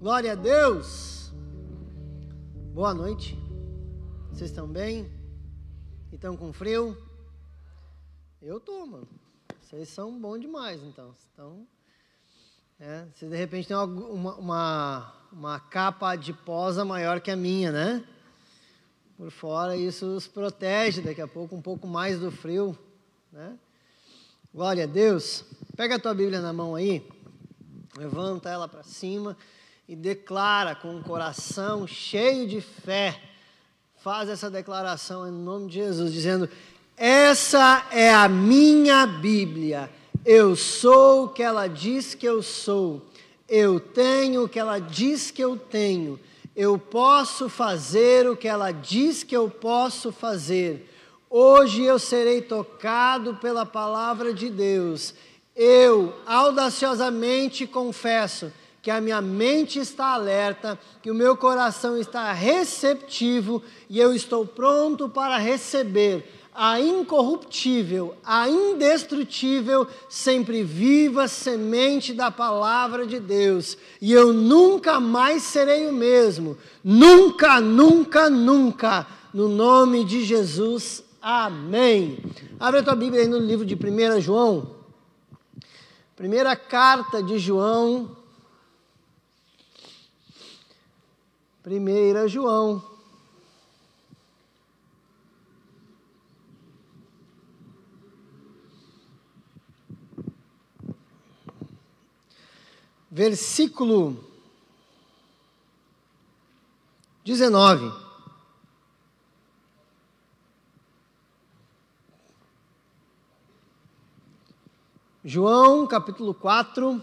Glória a Deus. Boa noite. Vocês estão bem? Estão com frio? Eu tô, mano. Vocês são bons demais, então. Então, é, se de repente tem uma, uma, uma capa adiposa maior que a minha, né? Por fora, isso os protege daqui a pouco um pouco mais do frio, né? Glória a Deus. Pega a tua Bíblia na mão aí, levanta ela para cima e declara com um coração cheio de fé. Faz essa declaração em nome de Jesus, dizendo: Essa é a minha Bíblia. Eu sou o que ela diz que eu sou. Eu tenho o que ela diz que eu tenho. Eu posso fazer o que ela diz que eu posso fazer. Hoje eu serei tocado pela palavra de Deus. Eu audaciosamente confesso que a minha mente está alerta, que o meu coração está receptivo e eu estou pronto para receber a incorruptível, a indestrutível, sempre viva semente da palavra de Deus. E eu nunca mais serei o mesmo. Nunca, nunca, nunca. No nome de Jesus. Amém. Abre a tua Bíblia aí no livro de 1 João. Primeira carta de João. 1 João. Versículo 19. João capítulo 4,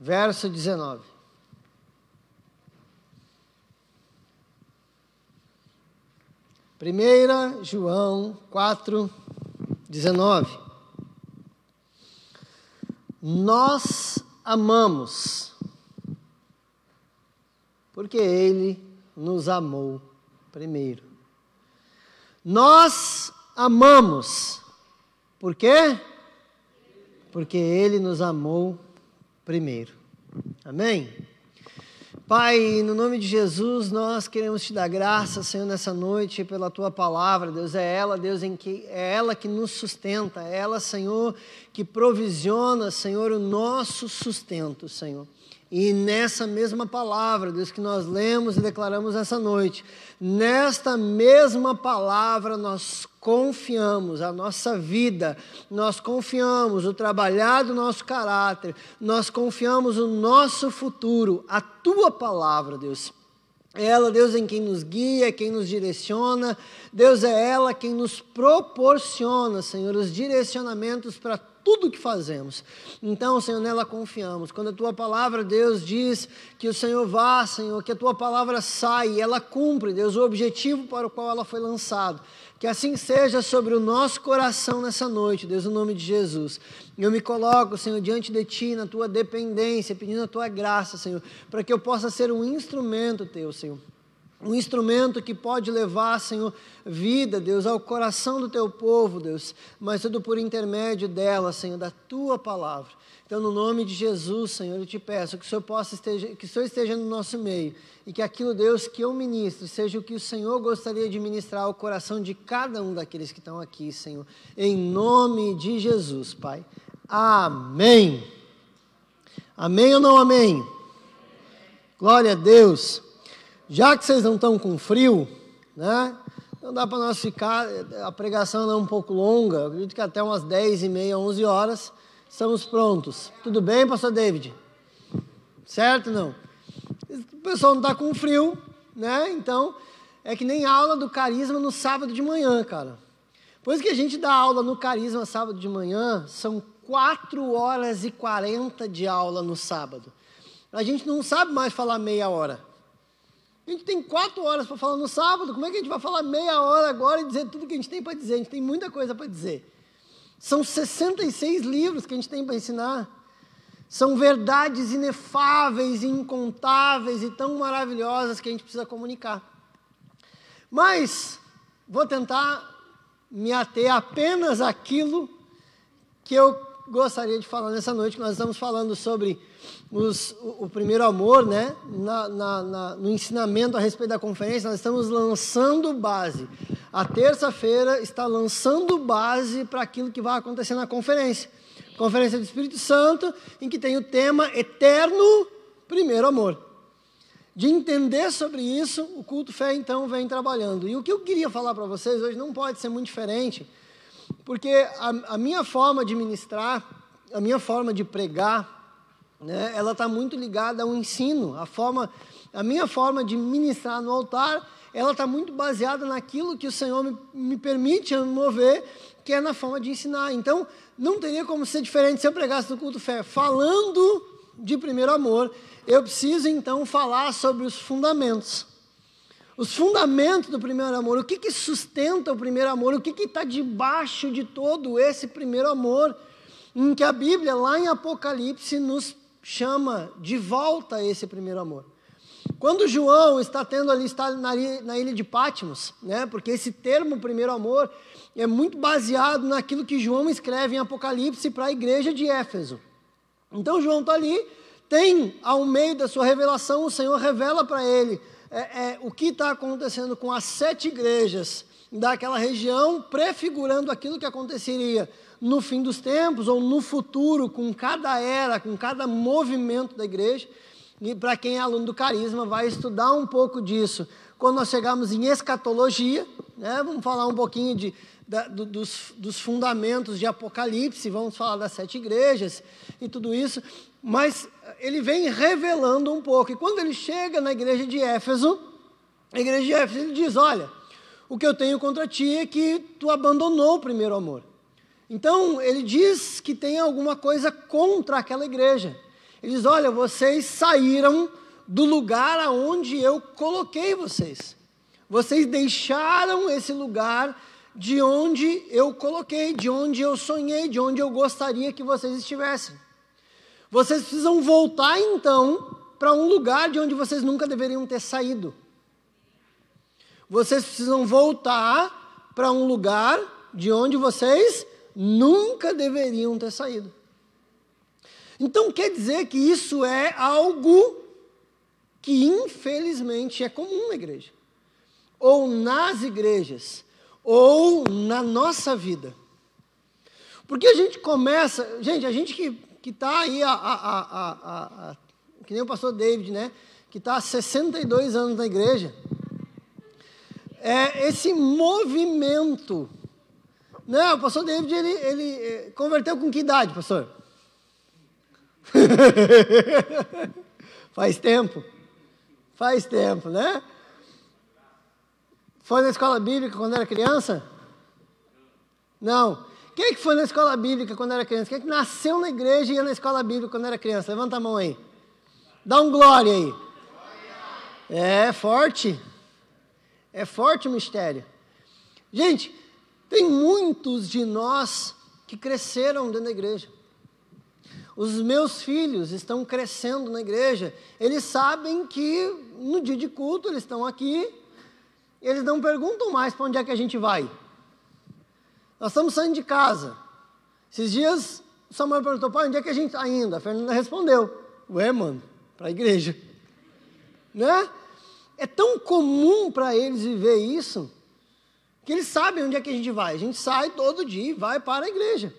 verso 19. Primeira João 4, 19. Nós amamos, porque Ele nos amou primeiro. Nós amamos por quê? Porque Ele nos amou primeiro. Amém? Pai, no nome de Jesus, nós queremos te dar graça, Senhor, nessa noite pela tua palavra. Deus é ela, Deus em que é ela que nos sustenta, é ela, Senhor, que provisiona, Senhor, o nosso sustento, Senhor. E nessa mesma palavra, Deus, que nós lemos e declaramos essa noite, nesta mesma palavra nós confiamos a nossa vida, nós confiamos o trabalhar do nosso caráter, nós confiamos o nosso futuro, a tua palavra, Deus. É ela, Deus, em quem nos guia, quem nos direciona. Deus é ela quem nos proporciona, Senhor, os direcionamentos para tudo que fazemos. Então, Senhor, nela confiamos. Quando a tua palavra, Deus, diz que o Senhor vá, Senhor, que a tua palavra sai ela cumpre, Deus, o objetivo para o qual ela foi lançada. Que assim seja sobre o nosso coração nessa noite, Deus, no nome de Jesus. Eu me coloco, Senhor, diante de Ti, na Tua dependência, pedindo a Tua graça, Senhor, para que eu possa ser um instrumento Teu, Senhor um instrumento que pode levar, Senhor, vida, Deus, ao coração do teu povo, Deus, mas tudo por intermédio dela, Senhor, da tua palavra. Então, no nome de Jesus, Senhor, eu te peço que o Senhor possa esteja, que o Senhor esteja no nosso meio e que aquilo, Deus, que eu ministro, seja o que o Senhor gostaria de ministrar ao coração de cada um daqueles que estão aqui, Senhor. Em nome de Jesus, Pai. Amém. Amém ou não amém? Glória a Deus. Já que vocês não estão com frio, né? Não dá para nós ficar, a pregação é um pouco longa, eu acredito que até umas 10 e meia, 11 horas, estamos prontos. Tudo bem, pastor David? Certo não? O pessoal não está com frio, né? Então, é que nem aula do carisma no sábado de manhã, cara. Pois que a gente dá aula no carisma sábado de manhã, são 4 horas e 40 de aula no sábado. A gente não sabe mais falar meia hora. A gente tem quatro horas para falar no sábado, como é que a gente vai falar meia hora agora e dizer tudo que a gente tem para dizer? A gente tem muita coisa para dizer. São 66 livros que a gente tem para ensinar. São verdades inefáveis, incontáveis e tão maravilhosas que a gente precisa comunicar. Mas vou tentar me ater apenas àquilo que eu gostaria de falar nessa noite, que nós estamos falando sobre os, o, o, primeiro amor, né? Na, na, na, no ensinamento a respeito da conferência, nós estamos lançando base. A terça-feira está lançando base para aquilo que vai acontecer na conferência. Conferência do Espírito Santo, em que tem o tema Eterno Primeiro Amor. De entender sobre isso, o culto fé então vem trabalhando. E o que eu queria falar para vocês hoje não pode ser muito diferente, porque a, a minha forma de ministrar, a minha forma de pregar, né, ela está muito ligada ao ensino. A forma, a minha forma de ministrar no altar, ela está muito baseada naquilo que o Senhor me, me permite mover, que é na forma de ensinar. Então, não teria como ser diferente se eu pregasse no culto fé falando de primeiro amor eu preciso então falar sobre os fundamentos. Os fundamentos do primeiro amor, o que, que sustenta o primeiro amor, o que está debaixo de todo esse primeiro amor, em que a Bíblia, lá em Apocalipse, nos chama de volta a esse primeiro amor. Quando João está tendo ali, está na, ilha de Patmos, né, porque esse termo primeiro amor é muito baseado naquilo que João escreve em Apocalipse para a igreja de Éfeso. Então João está ali, tem ao meio da sua revelação, o Senhor revela para ele é, é, o que está acontecendo com as sete igrejas daquela região, prefigurando aquilo que aconteceria no fim dos tempos ou no futuro, com cada era, com cada movimento da igreja. E para quem é aluno do Carisma, vai estudar um pouco disso. Quando nós chegarmos em escatologia, né, vamos falar um pouquinho de, da, do, dos, dos fundamentos de Apocalipse, vamos falar das sete igrejas e tudo isso mas ele vem revelando um pouco. E quando ele chega na igreja de Éfeso, a igreja de Éfeso, ele diz: Olha, o que eu tenho contra ti é que tu abandonou o primeiro amor. Então, ele diz que tem alguma coisa contra aquela igreja. Ele diz: Olha, vocês saíram do lugar aonde eu coloquei vocês. Vocês deixaram esse lugar de onde eu coloquei, de onde eu sonhei, de onde eu gostaria que vocês estivessem. Vocês precisam voltar então para um lugar de onde vocês nunca deveriam ter saído. Vocês precisam voltar para um lugar de onde vocês nunca deveriam ter saído. Então quer dizer que isso é algo que infelizmente é comum na igreja, ou nas igrejas, ou na nossa vida. Porque a gente começa, gente, a gente que que está aí, a, a, a, que nem o pastor David, né? Que está há 62 anos na igreja. É esse movimento. Né? O pastor David, ele, ele eh, converteu com que idade, pastor? Faz tempo. Faz tempo, né? Foi na escola bíblica quando era criança? Não. Quem é que foi na escola bíblica quando era criança? Quem é que nasceu na igreja e ia na escola bíblica quando era criança? Levanta a mão aí. Dá um glória aí. É forte. É forte o mistério. Gente, tem muitos de nós que cresceram dentro da igreja. Os meus filhos estão crescendo na igreja. Eles sabem que no dia de culto eles estão aqui. Eles não perguntam mais para onde é que a gente vai. Nós estamos saindo de casa. Esses dias, o Samuel perguntou, pai, onde é que a gente está indo? A Fernanda respondeu, ué, mano, para a igreja. Né? É tão comum para eles viver isso, que eles sabem onde é que a gente vai. A gente sai todo dia e vai para a igreja.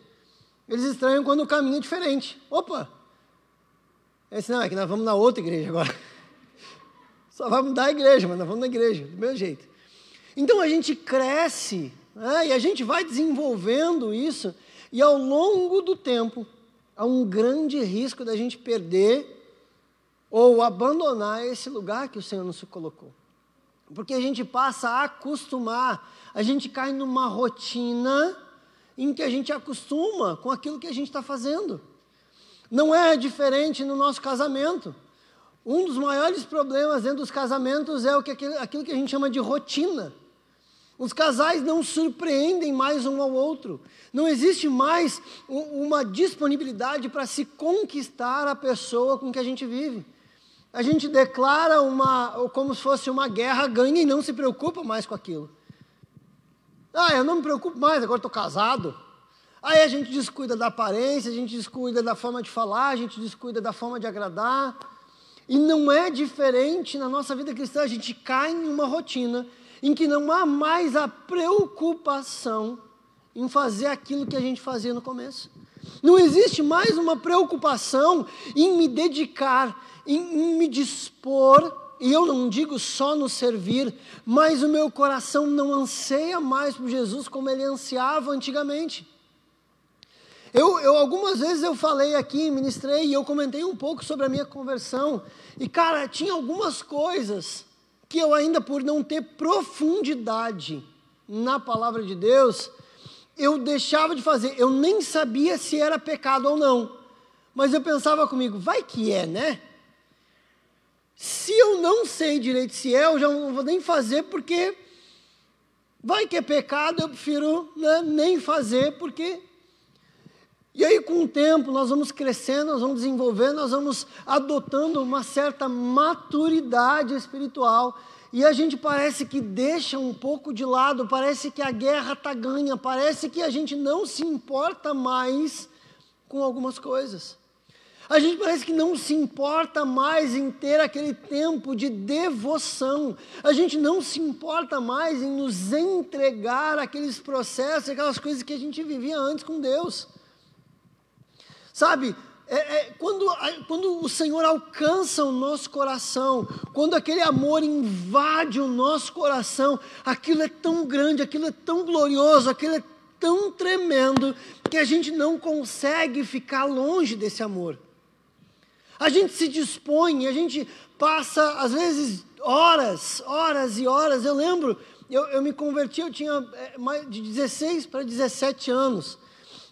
Eles estranham quando o caminho é diferente. Opa! É assim, não, é que nós vamos na outra igreja agora. Só vai mudar a igreja, mas nós vamos na igreja, do meu jeito. Então a gente cresce né? E a gente vai desenvolvendo isso, e ao longo do tempo, há um grande risco da gente perder ou abandonar esse lugar que o Senhor nos colocou. Porque a gente passa a acostumar, a gente cai numa rotina em que a gente acostuma com aquilo que a gente está fazendo. Não é diferente no nosso casamento. Um dos maiores problemas dentro dos casamentos é o que, aquilo que a gente chama de rotina. Os casais não surpreendem mais um ao outro. Não existe mais uma disponibilidade para se conquistar a pessoa com que a gente vive. A gente declara uma, como se fosse uma guerra, ganha e não se preocupa mais com aquilo. Ah, eu não me preocupo mais, agora estou casado. Aí a gente descuida da aparência, a gente descuida da forma de falar, a gente descuida da forma de agradar. E não é diferente na nossa vida cristã, a gente cai em uma rotina em que não há mais a preocupação em fazer aquilo que a gente fazia no começo. Não existe mais uma preocupação em me dedicar, em, em me dispor e eu não digo só no servir, mas o meu coração não anseia mais por Jesus como ele ansiava antigamente. Eu, eu, algumas vezes eu falei aqui, ministrei e eu comentei um pouco sobre a minha conversão. E cara, tinha algumas coisas que eu ainda por não ter profundidade na palavra de Deus, eu deixava de fazer. Eu nem sabia se era pecado ou não. Mas eu pensava comigo, vai que é, né? Se eu não sei direito se é, eu já não vou nem fazer porque vai que é pecado, eu prefiro né, nem fazer porque. E aí, com o tempo, nós vamos crescendo, nós vamos desenvolvendo, nós vamos adotando uma certa maturidade espiritual. E a gente parece que deixa um pouco de lado, parece que a guerra está ganha, parece que a gente não se importa mais com algumas coisas. A gente parece que não se importa mais em ter aquele tempo de devoção. A gente não se importa mais em nos entregar aqueles processos, aquelas coisas que a gente vivia antes com Deus. Sabe, é, é, quando, quando o Senhor alcança o nosso coração, quando aquele amor invade o nosso coração, aquilo é tão grande, aquilo é tão glorioso, aquilo é tão tremendo, que a gente não consegue ficar longe desse amor. A gente se dispõe, a gente passa, às vezes, horas, horas e horas. Eu lembro, eu, eu me converti, eu tinha é, de 16 para 17 anos.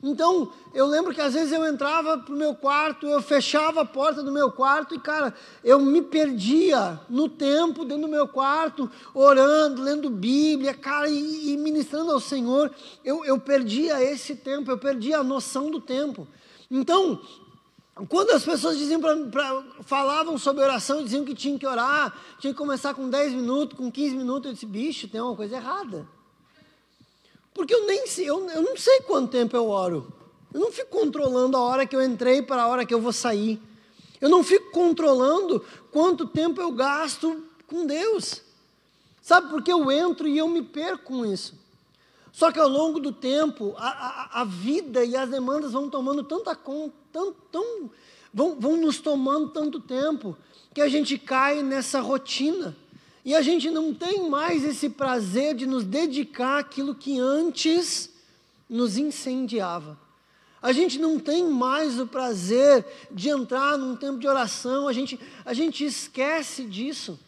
Então, eu lembro que às vezes eu entrava para o meu quarto, eu fechava a porta do meu quarto e, cara, eu me perdia no tempo dentro do meu quarto, orando, lendo Bíblia, cara, e, e ministrando ao Senhor. Eu, eu perdia esse tempo, eu perdia a noção do tempo. Então, quando as pessoas diziam pra, pra, falavam sobre oração, diziam que tinham que orar, tinha que começar com 10 minutos, com 15 minutos, eu disse, bicho, tem uma coisa errada. Porque eu nem sei, eu, eu não sei quanto tempo eu oro. Eu não fico controlando a hora que eu entrei para a hora que eu vou sair. Eu não fico controlando quanto tempo eu gasto com Deus. Sabe, porque eu entro e eu me perco com isso. Só que ao longo do tempo, a, a, a vida e as demandas vão tomando tanta conta, tão, tão, vão, vão nos tomando tanto tempo, que a gente cai nessa rotina. E a gente não tem mais esse prazer de nos dedicar àquilo que antes nos incendiava. A gente não tem mais o prazer de entrar num tempo de oração, a gente, a gente esquece disso.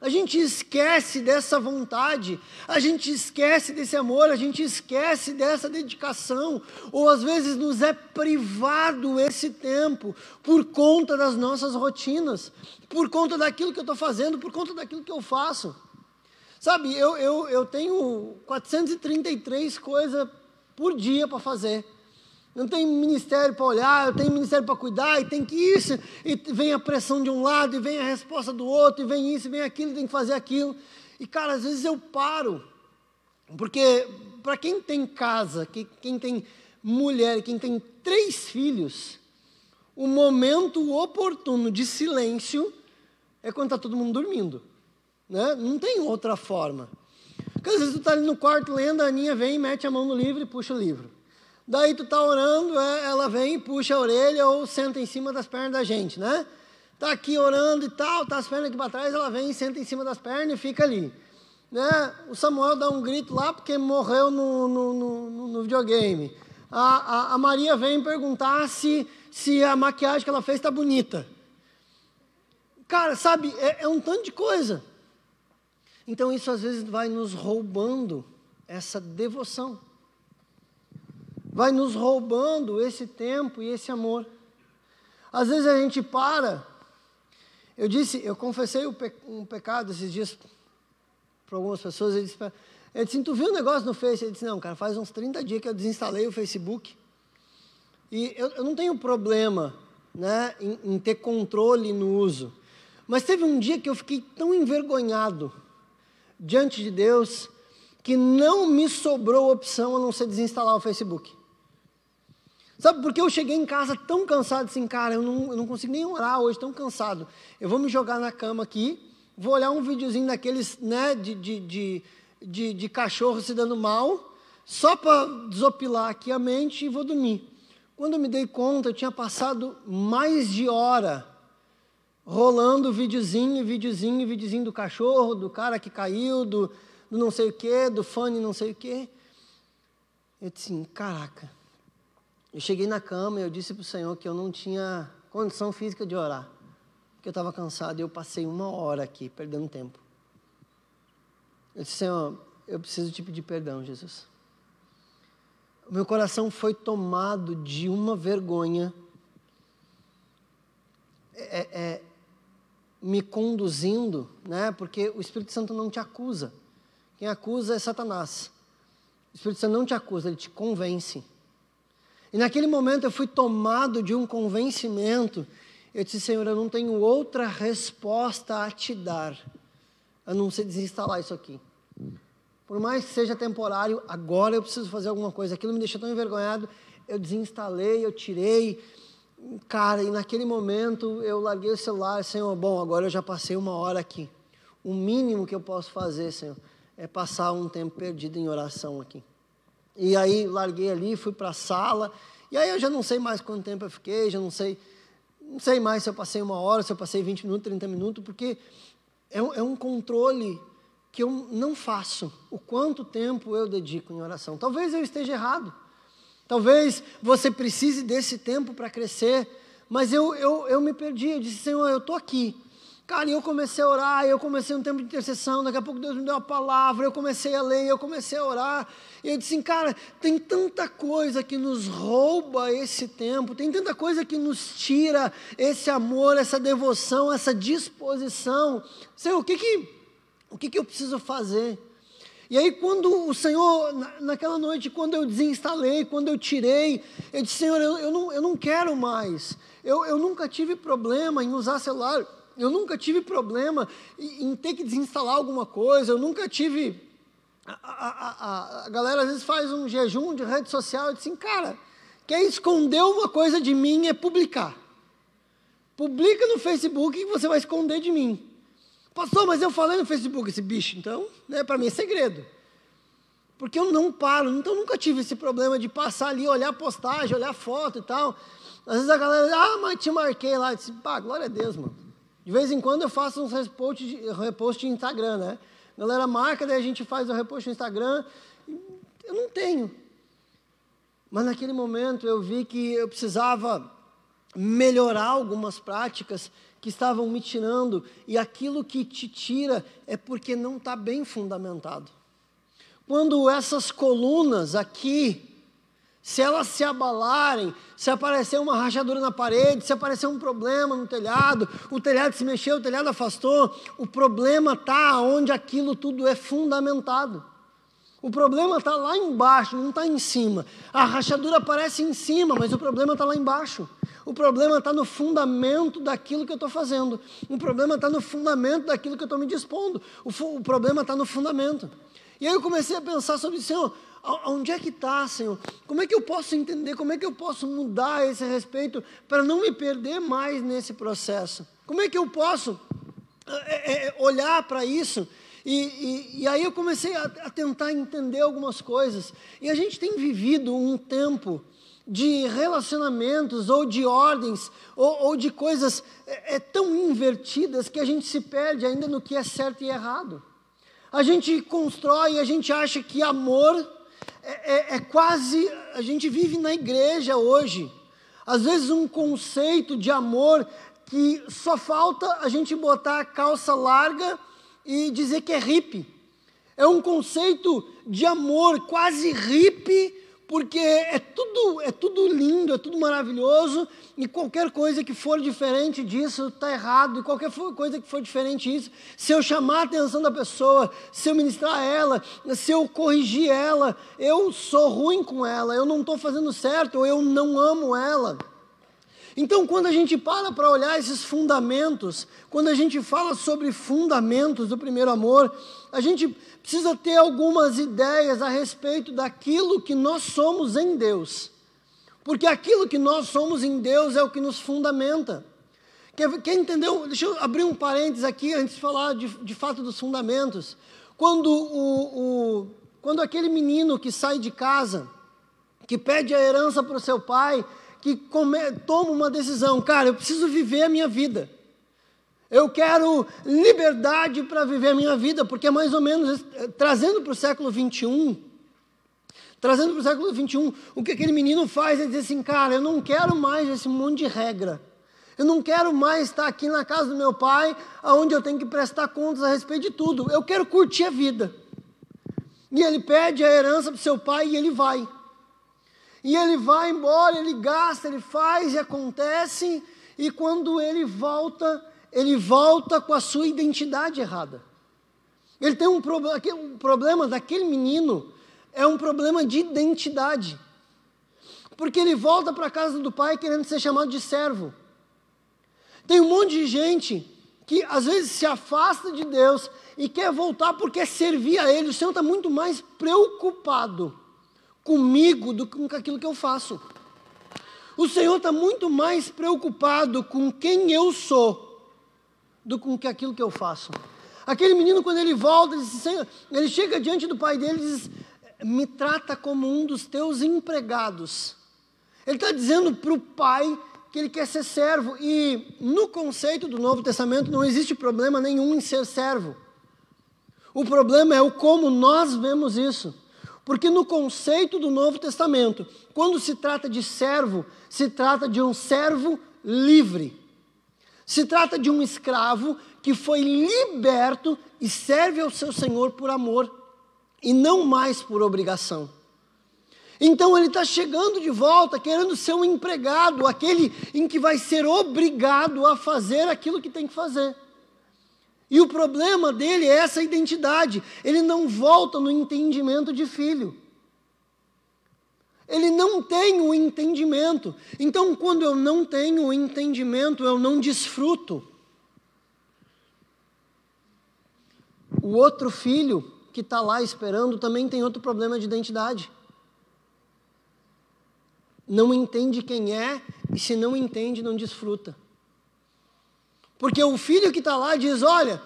A gente esquece dessa vontade, a gente esquece desse amor, a gente esquece dessa dedicação, ou às vezes nos é privado esse tempo por conta das nossas rotinas, por conta daquilo que eu estou fazendo, por conta daquilo que eu faço. Sabe, eu, eu, eu tenho 433 coisas por dia para fazer não tem ministério para olhar, eu tenho ministério para cuidar, e tem que isso, e vem a pressão de um lado, e vem a resposta do outro, e vem isso, e vem aquilo, tem que fazer aquilo. E, cara, às vezes eu paro, porque para quem tem casa, quem tem mulher, quem tem três filhos, o momento oportuno de silêncio é quando está todo mundo dormindo. Né? Não tem outra forma. Porque às vezes tu está ali no quarto lendo, a Aninha vem, mete a mão no livro e puxa o livro. Daí tu tá orando, é, ela vem, puxa a orelha ou senta em cima das pernas da gente, né? Tá aqui orando e tal, tá as pernas aqui para trás, ela vem, senta em cima das pernas e fica ali. Né? O Samuel dá um grito lá porque morreu no, no, no, no videogame. A, a, a, Maria vem perguntar se, se a maquiagem que ela fez está bonita. Cara, sabe, é, é um tanto de coisa. Então isso às vezes vai nos roubando essa devoção vai nos roubando esse tempo e esse amor. Às vezes a gente para. Eu disse, eu confessei um pecado esses dias para algumas pessoas. Ele disse, ele disse, tu viu um negócio no Face? Ele disse, não, cara, faz uns 30 dias que eu desinstalei o Facebook. E eu, eu não tenho problema né, em, em ter controle no uso. Mas teve um dia que eu fiquei tão envergonhado diante de Deus que não me sobrou opção a não ser desinstalar o Facebook. Sabe por que eu cheguei em casa tão cansado assim, cara, eu não, eu não consigo nem orar hoje, tão cansado. Eu vou me jogar na cama aqui, vou olhar um videozinho daqueles, né, de, de, de, de, de cachorro se dando mal, só para desopilar aqui a mente e vou dormir. Quando eu me dei conta, eu tinha passado mais de hora rolando videozinho, videozinho, videozinho do cachorro, do cara que caiu, do, do não sei o que, do fone não sei o que. Eu disse assim, caraca. Eu cheguei na cama e eu disse para o Senhor que eu não tinha condição física de orar. Porque eu estava cansado e eu passei uma hora aqui, perdendo tempo. Eu disse, Senhor, eu preciso te pedir perdão, Jesus. O meu coração foi tomado de uma vergonha. É, é, me conduzindo, né? Porque o Espírito Santo não te acusa. Quem acusa é Satanás. O Espírito Santo não te acusa, ele te convence. E naquele momento eu fui tomado de um convencimento. Eu disse, Senhor, eu não tenho outra resposta a te dar, a não ser desinstalar isso aqui. Por mais que seja temporário, agora eu preciso fazer alguma coisa. Aquilo me deixou tão envergonhado, eu desinstalei, eu tirei. Cara, e naquele momento eu larguei o celular, Senhor, bom, agora eu já passei uma hora aqui. O mínimo que eu posso fazer, Senhor, é passar um tempo perdido em oração aqui. E aí larguei ali, fui para a sala, e aí eu já não sei mais quanto tempo eu fiquei, já não sei, não sei mais se eu passei uma hora, se eu passei 20 minutos, 30 minutos, porque é um, é um controle que eu não faço. O quanto tempo eu dedico em oração. Talvez eu esteja errado. Talvez você precise desse tempo para crescer, mas eu, eu, eu me perdi. Eu disse, Senhor, eu estou aqui. Cara, e eu comecei a orar, eu comecei um tempo de intercessão, daqui a pouco Deus me deu uma palavra, eu comecei a ler, eu comecei a orar. E eu disse assim, cara, tem tanta coisa que nos rouba esse tempo, tem tanta coisa que nos tira esse amor, essa devoção, essa disposição. Senhor, o que que, o que, que eu preciso fazer? E aí, quando o Senhor, naquela noite, quando eu desinstalei, quando eu tirei, eu disse, Senhor, eu, eu, não, eu não quero mais. Eu, eu nunca tive problema em usar celular eu nunca tive problema em, ter que desinstalar alguma coisa, eu nunca tive. A, a, a, a galera às vezes faz um jejum de rede social e diz assim, cara, quer esconder uma coisa de mim é publicar. Publica no Facebook e você vai esconder de mim. Pastor, mas eu falei no Facebook esse bicho, então, né, para mim é segredo. Porque eu não paro, então nunca tive esse problema de passar ali, olhar postagem, olhar foto e tal. Às vezes a galera, ah, mas te marquei lá. Eu disse, pá, glória a Deus, mano. De vez em quando eu faço uns repost repost de Instagram, né? A galera marca, daí a gente faz o repost no Instagram. Eu não tenho. Mas naquele momento eu vi que eu precisava melhorar algumas práticas que estavam me tirando, e aquilo que te tira é porque não está bem fundamentado. Quando essas colunas aqui se elas se abalarem, se aparecer uma rachadura na parede, se aparecer um problema no telhado, o telhado se mexeu, o telhado afastou, o problema está onde aquilo tudo é fundamentado. O problema está lá embaixo, não está em cima. A rachadura aparece em cima, mas o problema está lá embaixo. O problema está no fundamento daquilo que eu estou fazendo. O problema está no fundamento daquilo que eu estou me dispondo. O, o problema está no fundamento. E aí eu comecei a pensar sobre, Senhor, Onde é que está, Senhor? Como é que eu posso entender? Como é que eu posso mudar esse respeito para não me perder mais nesse processo? Como é que eu posso é, é, olhar para isso? E, e, e, aí eu comecei a, a, tentar entender algumas coisas. E a gente tem vivido um tempo de relacionamentos ou de ordens ou, ou de coisas é, é tão invertidas que a gente se perde ainda no que é certo e errado. A gente constrói, a gente acha que amor é, é, é quase. A gente vive na igreja hoje. Às vezes, um conceito de amor que só falta a gente botar a calça larga e dizer que é hippie. É um conceito de amor quase hippie porque é tudo, é tudo lindo, é tudo maravilhoso, e qualquer coisa que for diferente disso está errado, e qualquer coisa que for diferente disso, se eu chamar a atenção da pessoa, se eu ministrar ela, se eu corrigir ela, eu sou ruim com ela, eu não estou fazendo certo, ou eu não amo ela. Então, quando a gente para para olhar esses fundamentos, quando a gente fala sobre fundamentos do primeiro amor, a gente precisa ter algumas ideias a respeito daquilo que nós somos em Deus. Porque aquilo que nós somos em Deus é o que nos fundamenta. Quer, quer entender? Deixa eu abrir um parênteses aqui antes de falar de, de fato dos fundamentos. Quando, o, o, quando aquele menino que sai de casa, que pede a herança para o seu pai, que come, toma uma decisão, cara, eu preciso viver a minha vida. Eu quero liberdade para viver a minha vida, porque é mais ou menos, eh, trazendo para o século 21, trazendo para o século 21, o que aquele menino faz é dizer assim, cara, eu não quero mais esse monte de regra. Eu não quero mais estar aqui na casa do meu pai, onde eu tenho que prestar contas a respeito de tudo. Eu quero curtir a vida. E ele pede a herança para o seu pai e ele vai. E ele vai embora, ele gasta, ele faz e acontece. E quando ele volta, ele volta com a sua identidade errada. Ele tem um problema, o problema daquele menino é um problema de identidade. Porque ele volta para a casa do pai querendo ser chamado de servo. Tem um monte de gente que às vezes se afasta de Deus e quer voltar porque servir a Ele. O Senhor está muito mais preocupado comigo do que com aquilo que eu faço. O Senhor está muito mais preocupado com quem eu sou do que com aquilo que eu faço. Aquele menino, quando ele volta, ele, diz, ele chega diante do pai dele e diz: Me trata como um dos teus empregados. Ele está dizendo para o pai que ele quer ser servo. E no conceito do Novo Testamento não existe problema nenhum em ser servo. O problema é o como nós vemos isso. Porque no conceito do Novo Testamento, quando se trata de servo, se trata de um servo livre. Se trata de um escravo que foi liberto e serve ao seu senhor por amor e não mais por obrigação. Então ele está chegando de volta, querendo ser um empregado, aquele em que vai ser obrigado a fazer aquilo que tem que fazer. E o problema dele é essa identidade. Ele não volta no entendimento de filho. Ele não tem o entendimento. Então, quando eu não tenho o entendimento, eu não desfruto. O outro filho que está lá esperando também tem outro problema de identidade não entende quem é, e se não entende, não desfruta. Porque o filho que está lá diz: Olha,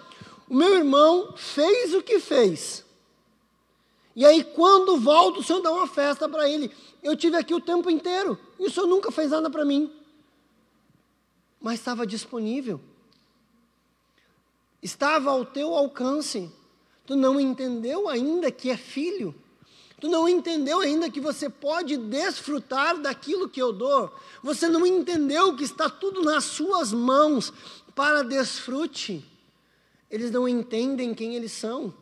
o meu irmão fez o que fez. E aí, quando volta, o senhor dá uma festa para ele. Eu tive aqui o tempo inteiro e o senhor nunca fez nada para mim. Mas estava disponível. Estava ao teu alcance. Tu não entendeu ainda que é filho. Tu não entendeu ainda que você pode desfrutar daquilo que eu dou. Você não entendeu que está tudo nas suas mãos para desfrute. Eles não entendem quem eles são.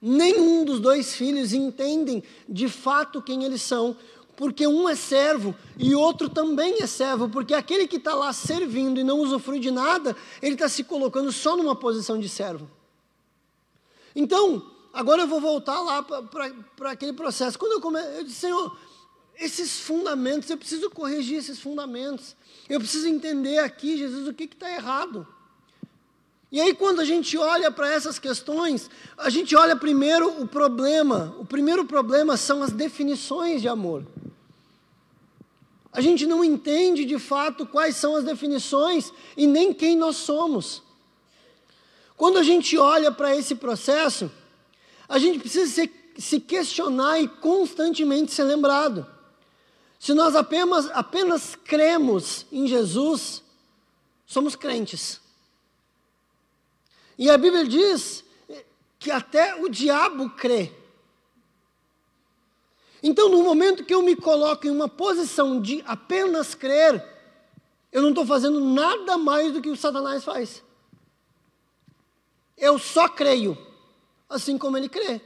Nenhum dos dois filhos entendem de fato quem eles são, porque um é servo e outro também é servo, porque aquele que está lá servindo e não usufrui de nada, ele está se colocando só numa posição de servo. Então, agora eu vou voltar lá para aquele processo. Quando eu comecei, eu disse, Senhor, esses fundamentos, eu preciso corrigir esses fundamentos. Eu preciso entender aqui, Jesus, o que está errado. E aí, quando a gente olha para essas questões, a gente olha primeiro o problema. O primeiro problema são as definições de amor. A gente não entende de fato quais são as definições e nem quem nós somos. Quando a gente olha para esse processo, a gente precisa se, se questionar e constantemente ser lembrado. Se nós apenas, apenas cremos em Jesus, somos crentes. E a Bíblia diz que até o diabo crê. Então, no momento que eu me coloco em uma posição de apenas crer, eu não estou fazendo nada mais do que o Satanás faz. Eu só creio assim como ele crê.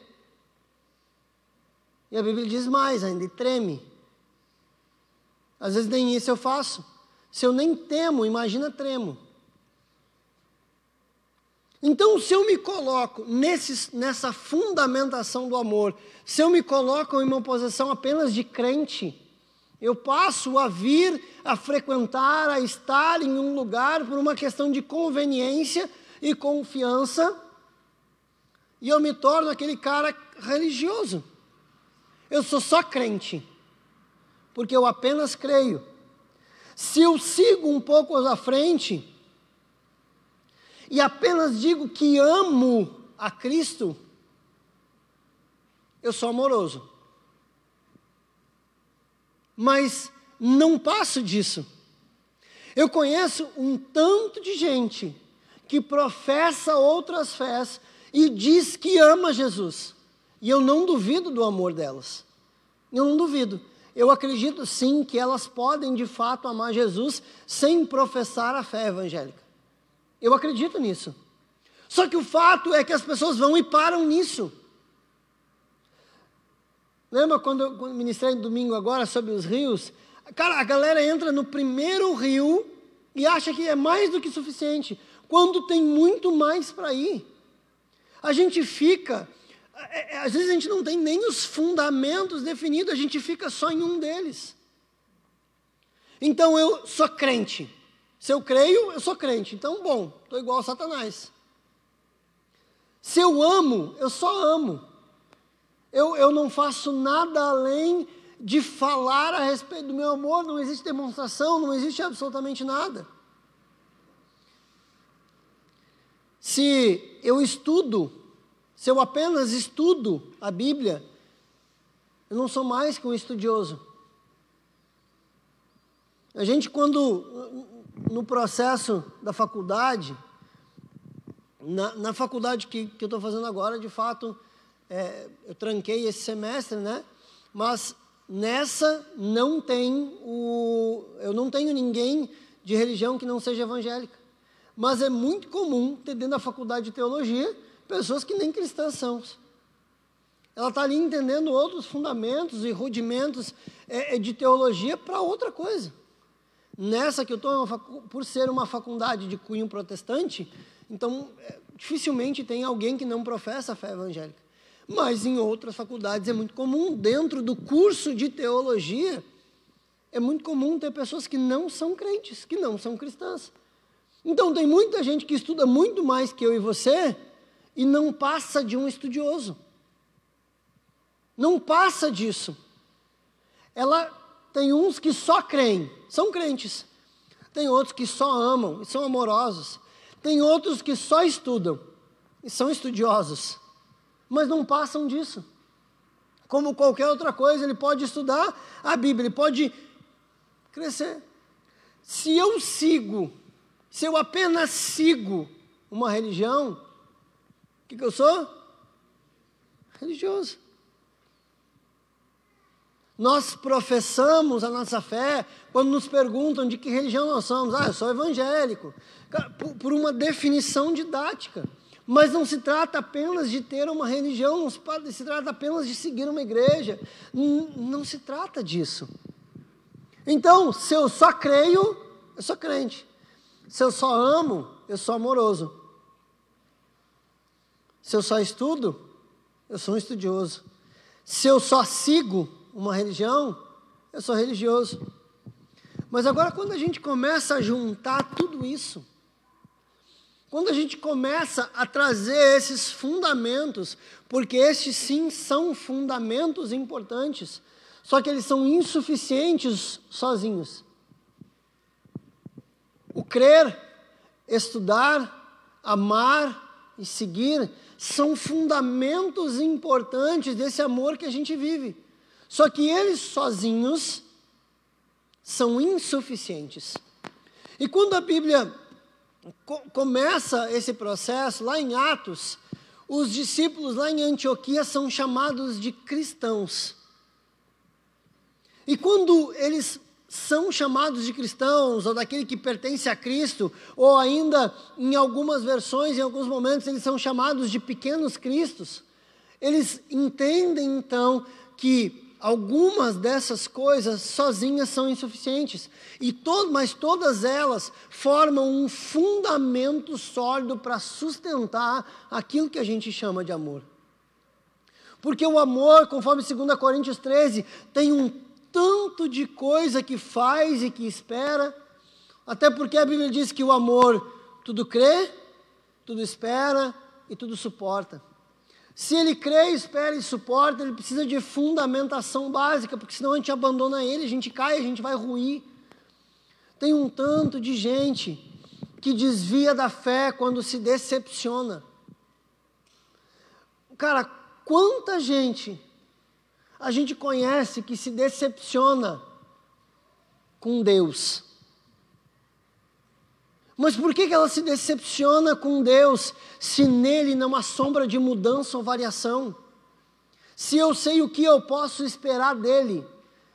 E a Bíblia diz mais ainda, e treme. Às vezes nem isso eu faço. Se eu nem temo, imagina tremo. Então, se eu me coloco nesse, nessa fundamentação do amor, se eu me coloco em uma posição apenas de crente, eu passo a vir, a frequentar, a estar em um lugar por uma questão de conveniência e confiança, e eu me torno aquele cara religioso. Eu sou só crente. Porque eu apenas creio. Se eu sigo um pouco à frente e apenas digo que amo a Cristo, eu sou amoroso. Mas não passo disso. Eu conheço um tanto de gente que professa outras fés e diz que ama Jesus. E eu não duvido do amor delas. Eu não duvido. Eu acredito sim que elas podem de fato amar Jesus sem professar a fé evangélica. Eu acredito nisso. Só que o fato é que as pessoas vão e param nisso. Lembra quando eu ministrei no domingo agora sobre os rios? Cara, a galera entra no primeiro rio e acha que é mais do que suficiente, quando tem muito mais para ir. A gente fica, é, é, às vezes a gente não tem nem os fundamentos definidos, a gente fica só em um deles. Então eu sou crente. Se eu creio, eu sou crente. Então, bom, estou igual a Satanás. Se eu amo, eu só amo. Eu, eu não faço nada além de falar a respeito do meu amor, não existe demonstração, não existe absolutamente nada. Se eu estudo, se eu apenas estudo a Bíblia, eu não sou mais que um estudioso. A gente, quando, no processo da faculdade, na, na faculdade que, que eu estou fazendo agora, de fato, é, eu tranquei esse semestre, né? Mas nessa não tem o. Eu não tenho ninguém de religião que não seja evangélica. Mas é muito comum ter dentro da faculdade de teologia pessoas que nem cristãs são. Ela está ali entendendo outros fundamentos e rudimentos é, é de teologia para outra coisa. Nessa que eu estou, por ser uma faculdade de cunho protestante, então é, dificilmente tem alguém que não professa a fé evangélica. Mas em outras faculdades é muito comum, dentro do curso de teologia, é muito comum ter pessoas que não são crentes, que não são cristãs. Então tem muita gente que estuda muito mais que eu e você e não passa de um estudioso. Não passa disso. Ela tem uns que só creem, são crentes. Tem outros que só amam e são amorosos. Tem outros que só estudam e são estudiosos mas não passam disso. Como qualquer outra coisa, ele pode estudar a Bíblia, ele pode crescer. Se eu sigo, se eu apenas sigo uma religião, que, que eu sou? Religioso. Nós professamos a nossa fé quando nos perguntam de que religião nós somos. Ah, eu sou evangélico. Por, por uma definição didática. Mas não se trata apenas de ter uma religião, não se, trata apenas de seguir uma igreja. Não se trata disso. Então, se eu só creio, eu sou crente. Se eu só amo, eu sou amoroso. Se eu só estudo, eu sou um estudioso. Se eu só sigo uma religião, eu sou religioso. Mas agora, quando a gente começa a juntar tudo isso, quando a gente começa a trazer esses fundamentos, porque estes sim são fundamentos importantes, só que eles são insuficientes sozinhos. O crer, estudar, amar e seguir são fundamentos importantes desse amor que a gente vive. Só que eles sozinhos são insuficientes. E quando a Bíblia começa esse processo lá em Atos, os discípulos lá em Antioquia são chamados de cristãos. E quando eles são chamados de cristãos, ou daquele que pertence a Cristo, ou ainda em algumas versões, em alguns momentos, eles são chamados de pequenos cristos, eles entendem então que algumas dessas coisas sozinhas são insuficientes, e todo, mas todas elas formam um fundamento sólido para sustentar aquilo que a gente chama de amor. Porque o amor, conforme 2 Coríntios 13, tem um tanto de coisa que faz e que espera, até porque a Bíblia diz que o amor tudo crê, tudo espera e tudo suporta. Se ele crê, espera e suporta, ele precisa de fundamentação básica, porque senão a gente abandona ele, a gente cai, a gente vai ruir. Tem um tanto de gente que desvia da fé quando se decepciona. Cara, quanta gente a gente conhece que se decepciona com Deus. Mas por que ela se decepciona com Deus se nele não há sombra de mudança ou variação? Se eu sei o que eu posso esperar dele,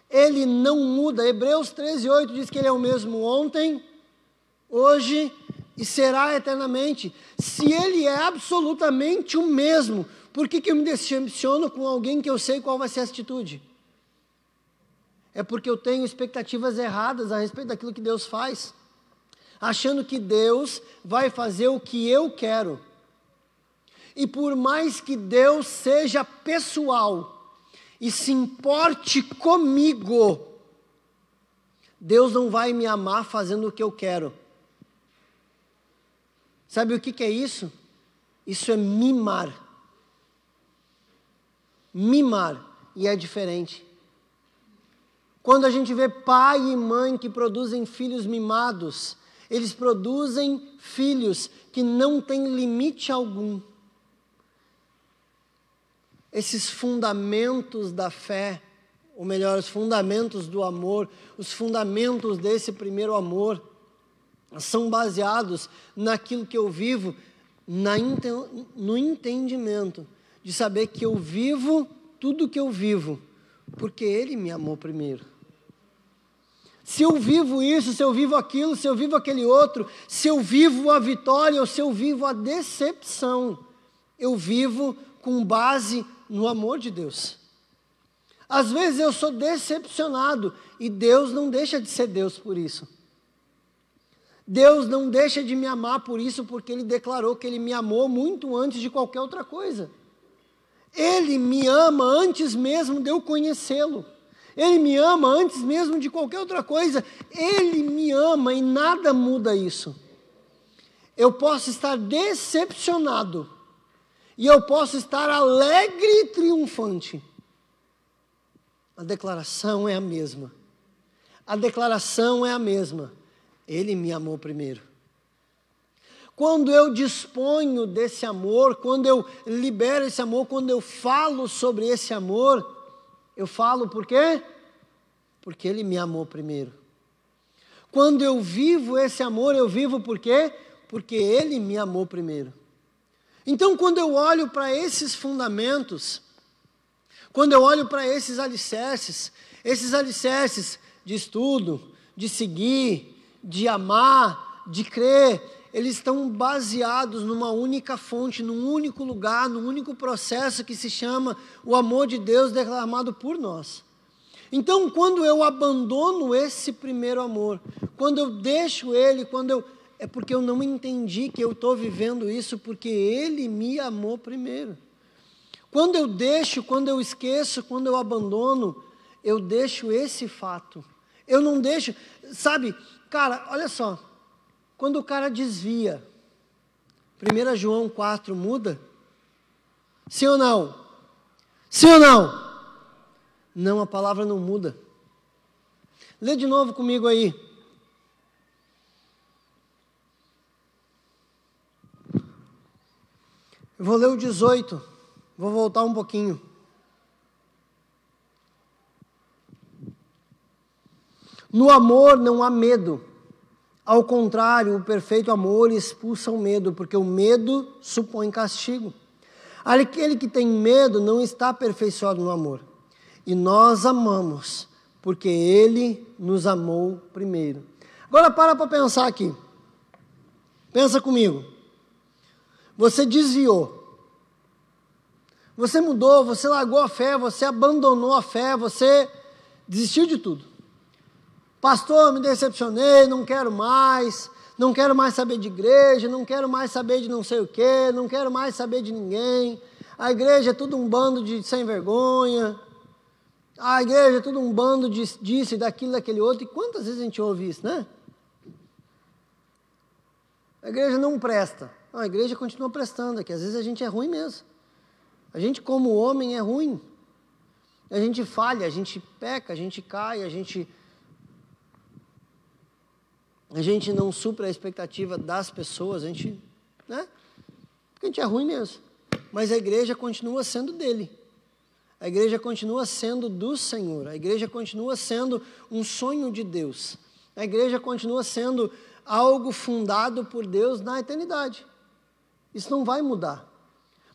ele não muda. Hebreus 13, 8 diz que ele é o mesmo ontem, hoje e será eternamente. Se ele é absolutamente o mesmo, por que, que eu me decepciono com alguém que eu sei qual vai ser a atitude? É porque eu tenho expectativas erradas a respeito daquilo que Deus faz achando que Deus vai fazer o que eu quero. E por mais que Deus seja pessoal e se importe comigo, Deus não vai me amar fazendo o que eu quero. Sabe o que, que é isso? Isso é mimar. Mimar. E é diferente. Quando a gente vê pai e mãe que produzem filhos mimados, eles produzem filhos que não têm limite algum. Esses fundamentos da fé, ou melhor, os fundamentos do amor, os fundamentos desse primeiro amor, são baseados naquilo que eu vivo, na, no entendimento de saber que eu vivo tudo que eu vivo, porque Ele me amou primeiro. Se eu vivo isso, se eu vivo aquilo, se eu vivo aquele outro, se eu vivo a vitória ou se eu vivo a decepção, eu vivo com base no amor de Deus. Às vezes eu sou decepcionado e Deus não deixa de ser Deus por isso. Deus não deixa de me amar por isso, porque Ele declarou que Ele me amou muito antes de qualquer outra coisa. Ele me ama antes mesmo de eu conhecê-lo. Ele me ama antes mesmo de qualquer outra coisa. Ele me ama e nada muda isso. Eu posso estar decepcionado e eu posso estar alegre e triunfante. A declaração é a mesma. A declaração é a mesma. Ele me amou primeiro. Quando eu disponho desse amor, quando eu libero esse amor, quando eu falo sobre esse amor, eu falo por quê? Porque Ele me amou primeiro. Quando eu vivo esse amor, eu vivo por quê? Porque Ele me amou primeiro. Então, quando eu olho para esses fundamentos, quando eu olho para esses alicerces, esses alicerces de estudo, de seguir, de amar, de crer, eles estão baseados numa única fonte, num único lugar, num único processo que se chama o amor de Deus derramado por nós. Então, quando eu abandono esse primeiro amor, quando eu deixo ele, quando eu é porque eu não entendi que eu estou vivendo isso porque ele me amou primeiro. Quando eu deixo, quando eu esqueço, quando eu abandono, eu deixo esse fato. Eu não deixo, sabe, cara, olha só, quando o cara desvia, 1 João 4 muda? Sim ou não? Sim ou não? Não, a palavra não muda. Lê de novo comigo aí. Eu vou ler o 18. Vou voltar um pouquinho. No amor não há medo. Ao contrário, o perfeito amor expulsa o medo, porque o medo supõe castigo. Aquele que tem medo não está aperfeiçoado no amor. E nós amamos, porque ele nos amou primeiro. Agora para para pensar aqui. Pensa comigo. Você desviou. Você mudou, você largou a fé, você abandonou a fé, você desistiu de tudo. Pastor, me decepcionei, não quero mais, não quero mais saber de igreja, não quero mais saber de não sei o quê, não quero mais saber de ninguém. A igreja é tudo um bando de sem vergonha. A igreja é tudo um bando de, disso e daquilo, daquele outro. E quantas vezes a gente ouve isso, né? A igreja não presta. Não, a igreja continua prestando, é que às vezes a gente é ruim mesmo. A gente, como homem, é ruim. A gente falha, a gente peca, a gente cai, a gente. A gente não supra a expectativa das pessoas, a gente. Né? Porque a gente é ruim mesmo. Mas a igreja continua sendo dele. A igreja continua sendo do Senhor. A igreja continua sendo um sonho de Deus. A igreja continua sendo algo fundado por Deus na eternidade. Isso não vai mudar.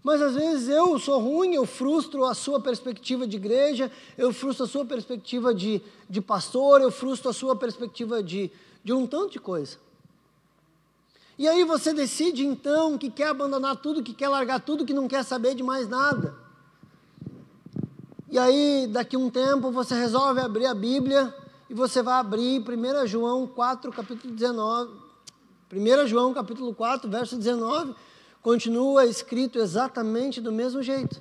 Mas às vezes eu sou ruim, eu frustro a sua perspectiva de igreja, eu frustro a sua perspectiva de, de pastor, eu frustro a sua perspectiva de, de um tanto de coisa. E aí você decide então que quer abandonar tudo, que quer largar tudo, que não quer saber de mais nada. E aí, daqui um tempo, você resolve abrir a Bíblia e você vai abrir 1 João 4, capítulo 19. 1 João capítulo 4, verso 19, continua escrito exatamente do mesmo jeito.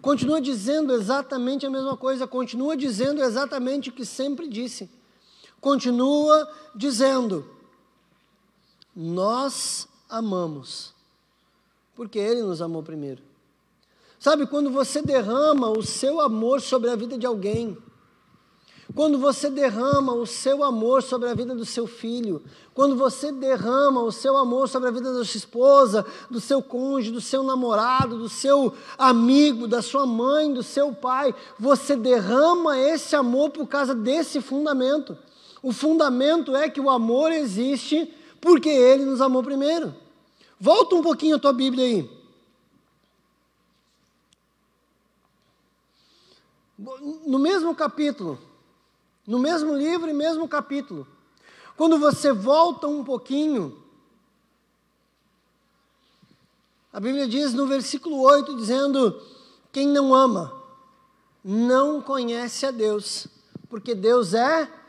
Continua dizendo exatamente a mesma coisa, continua dizendo exatamente o que sempre disse. Continua dizendo: Nós amamos, porque Ele nos amou primeiro. Sabe, quando você derrama o seu amor sobre a vida de alguém, quando você derrama o seu amor sobre a vida do seu filho, quando você derrama o seu amor sobre a vida da sua esposa, do seu cônjuge, do seu namorado, do seu amigo, da sua mãe, do seu pai, você derrama esse amor por causa desse fundamento. O fundamento é que o amor existe porque ele nos amou primeiro. Volta um pouquinho a tua Bíblia aí. No mesmo capítulo, no mesmo livro e mesmo capítulo. Quando você volta um pouquinho, a Bíblia diz no versículo 8, dizendo: Quem não ama, não conhece a Deus, porque Deus é.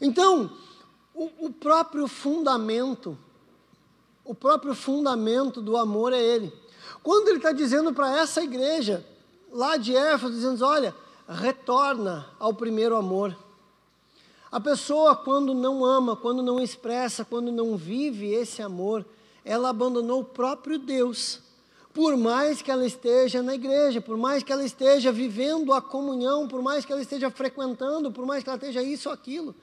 Então, o, o próprio fundamento, o próprio fundamento do amor é Ele. Quando Ele está dizendo para essa igreja, lá de Éfeso, dizendo: Olha, retorna ao primeiro amor. A pessoa, quando não ama, quando não expressa, quando não vive esse amor, ela abandonou o próprio Deus. Por mais que ela esteja na igreja, por mais que ela esteja vivendo a comunhão, por mais que ela esteja frequentando, por mais que ela esteja isso ou aquilo.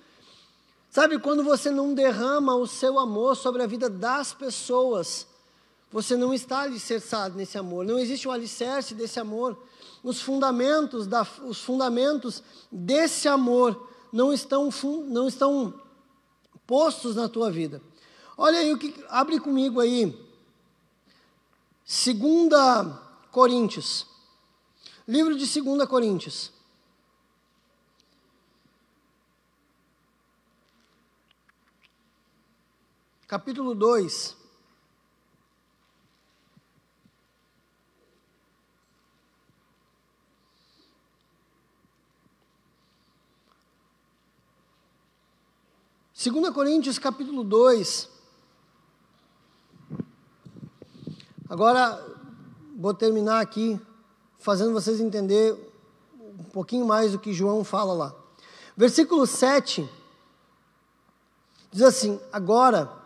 Sabe, quando você não derrama o seu amor sobre a vida das pessoas, você não está alicerçado nesse amor, não existe o alicerce desse amor os fundamentos, da, os fundamentos desse amor não estão, não estão postos na tua vida. Olha aí o que abre comigo aí. Segunda Coríntios. Livro de Segunda Coríntios. Capítulo 2. Segunda Coríntios capítulo 2. Agora vou terminar aqui fazendo vocês entender um pouquinho mais do que João fala lá. Versículo 7 diz assim: Agora,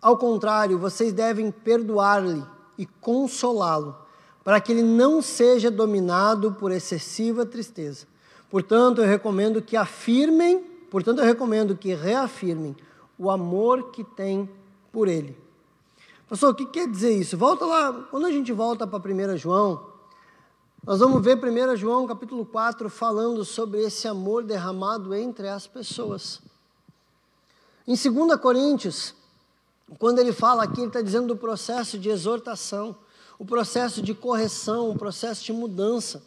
ao contrário, vocês devem perdoar-lhe e consolá-lo, para que ele não seja dominado por excessiva tristeza. Portanto, eu recomendo que afirmem Portanto, eu recomendo que reafirmem o amor que tem por ele. Pastor, o que quer dizer isso? Volta lá, quando a gente volta para 1 João, nós vamos ver 1 João capítulo 4 falando sobre esse amor derramado entre as pessoas. Em 2 Coríntios, quando ele fala aqui, ele está dizendo do processo de exortação, o processo de correção, o processo de mudança.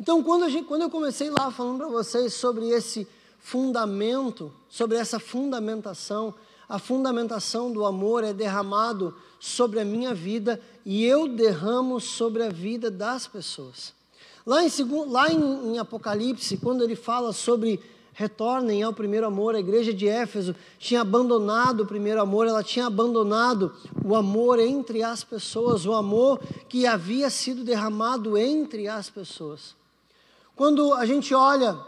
Então, quando, gente, quando eu comecei lá falando para vocês sobre esse fundamento, sobre essa fundamentação. A fundamentação do amor é derramado sobre a minha vida e eu derramo sobre a vida das pessoas. Lá em, lá em, em Apocalipse, quando ele fala sobre retornem ao primeiro amor. A igreja de Éfeso tinha abandonado o primeiro amor, ela tinha abandonado o amor entre as pessoas, o amor que havia sido derramado entre as pessoas. Quando a gente olha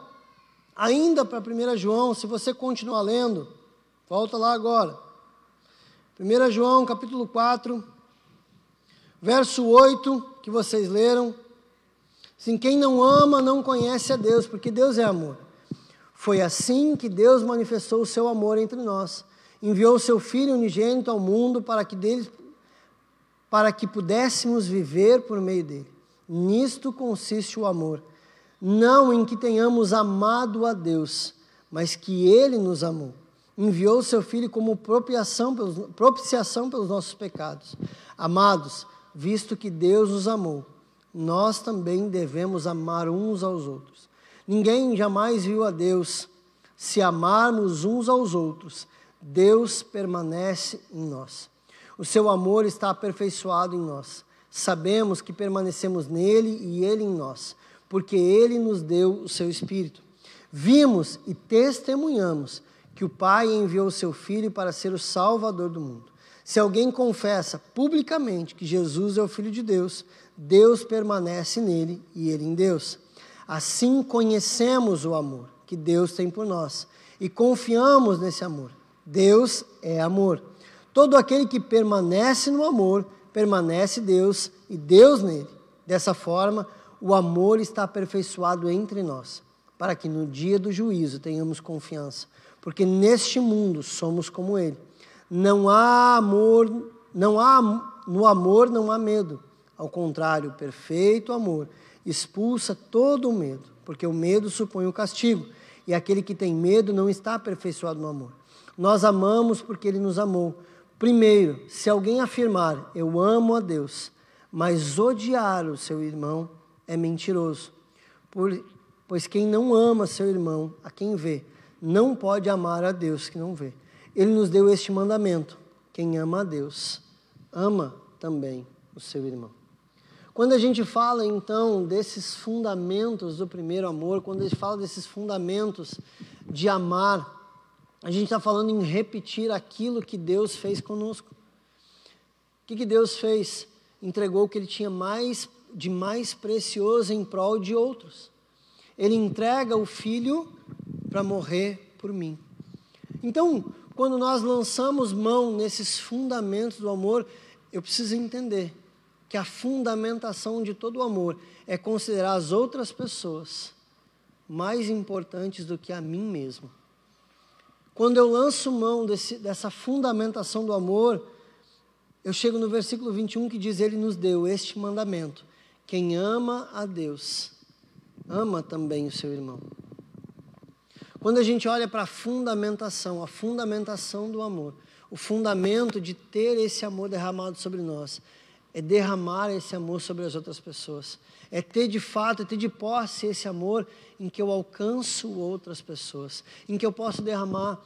Ainda para 1 João, se você continuar lendo, volta lá agora. 1 João capítulo 4, Verso 8, que vocês leram. Assim, quem não ama não conhece a Deus, porque Deus é amor. Foi assim que Deus manifestou o seu amor entre nós. Enviou o seu Filho unigênito ao mundo para que, dele, para que pudéssemos viver por meio dele. Nisto consiste o amor. Não em que tenhamos amado a Deus, mas que ele nos amou. Enviou seu Filho como propiciação pelos, propiciação pelos nossos pecados. Amados, visto que Deus nos amou, nós também devemos amar uns aos outros. Ninguém jamais viu a Deus. Se amarmos uns aos outros, Deus permanece em nós. O seu amor está aperfeiçoado em nós. Sabemos que permanecemos nele e ele em nós, porque ele nos deu o seu Espírito. Vimos e testemunhamos que o Pai enviou o seu Filho para ser o Salvador do mundo. Se alguém confessa publicamente que Jesus é o Filho de Deus, Deus permanece nele e ele em Deus. Assim conhecemos o amor que Deus tem por nós e confiamos nesse amor. Deus é amor. Todo aquele que permanece no amor, permanece Deus e Deus nele. Dessa forma, o amor está aperfeiçoado entre nós, para que no dia do juízo tenhamos confiança, porque neste mundo somos como ele. Não há amor, não há no amor não há medo. Ao contrário, o perfeito amor expulsa todo o medo, porque o medo supõe o castigo, e aquele que tem medo não está aperfeiçoado no amor. Nós amamos porque ele nos amou. Primeiro, se alguém afirmar eu amo a Deus, mas odiar o seu irmão é mentiroso. Por, pois quem não ama seu irmão, a quem vê, não pode amar a Deus que não vê ele nos deu este mandamento: quem ama a Deus, ama também o seu irmão. Quando a gente fala então desses fundamentos do primeiro amor, quando a gente fala desses fundamentos de amar, a gente está falando em repetir aquilo que Deus fez conosco. O que, que Deus fez? Entregou o que Ele tinha mais de mais precioso em prol de outros. Ele entrega o Filho para morrer por mim. Então, quando nós lançamos mão nesses fundamentos do amor, eu preciso entender que a fundamentação de todo o amor é considerar as outras pessoas mais importantes do que a mim mesmo. Quando eu lanço mão desse, dessa fundamentação do amor, eu chego no versículo 21 que diz: Ele nos deu este mandamento: quem ama a Deus, ama também o seu irmão. Quando a gente olha para a fundamentação, a fundamentação do amor, o fundamento de ter esse amor derramado sobre nós, é derramar esse amor sobre as outras pessoas. É ter de fato, é ter de posse esse amor em que eu alcanço outras pessoas, em que eu posso derramar.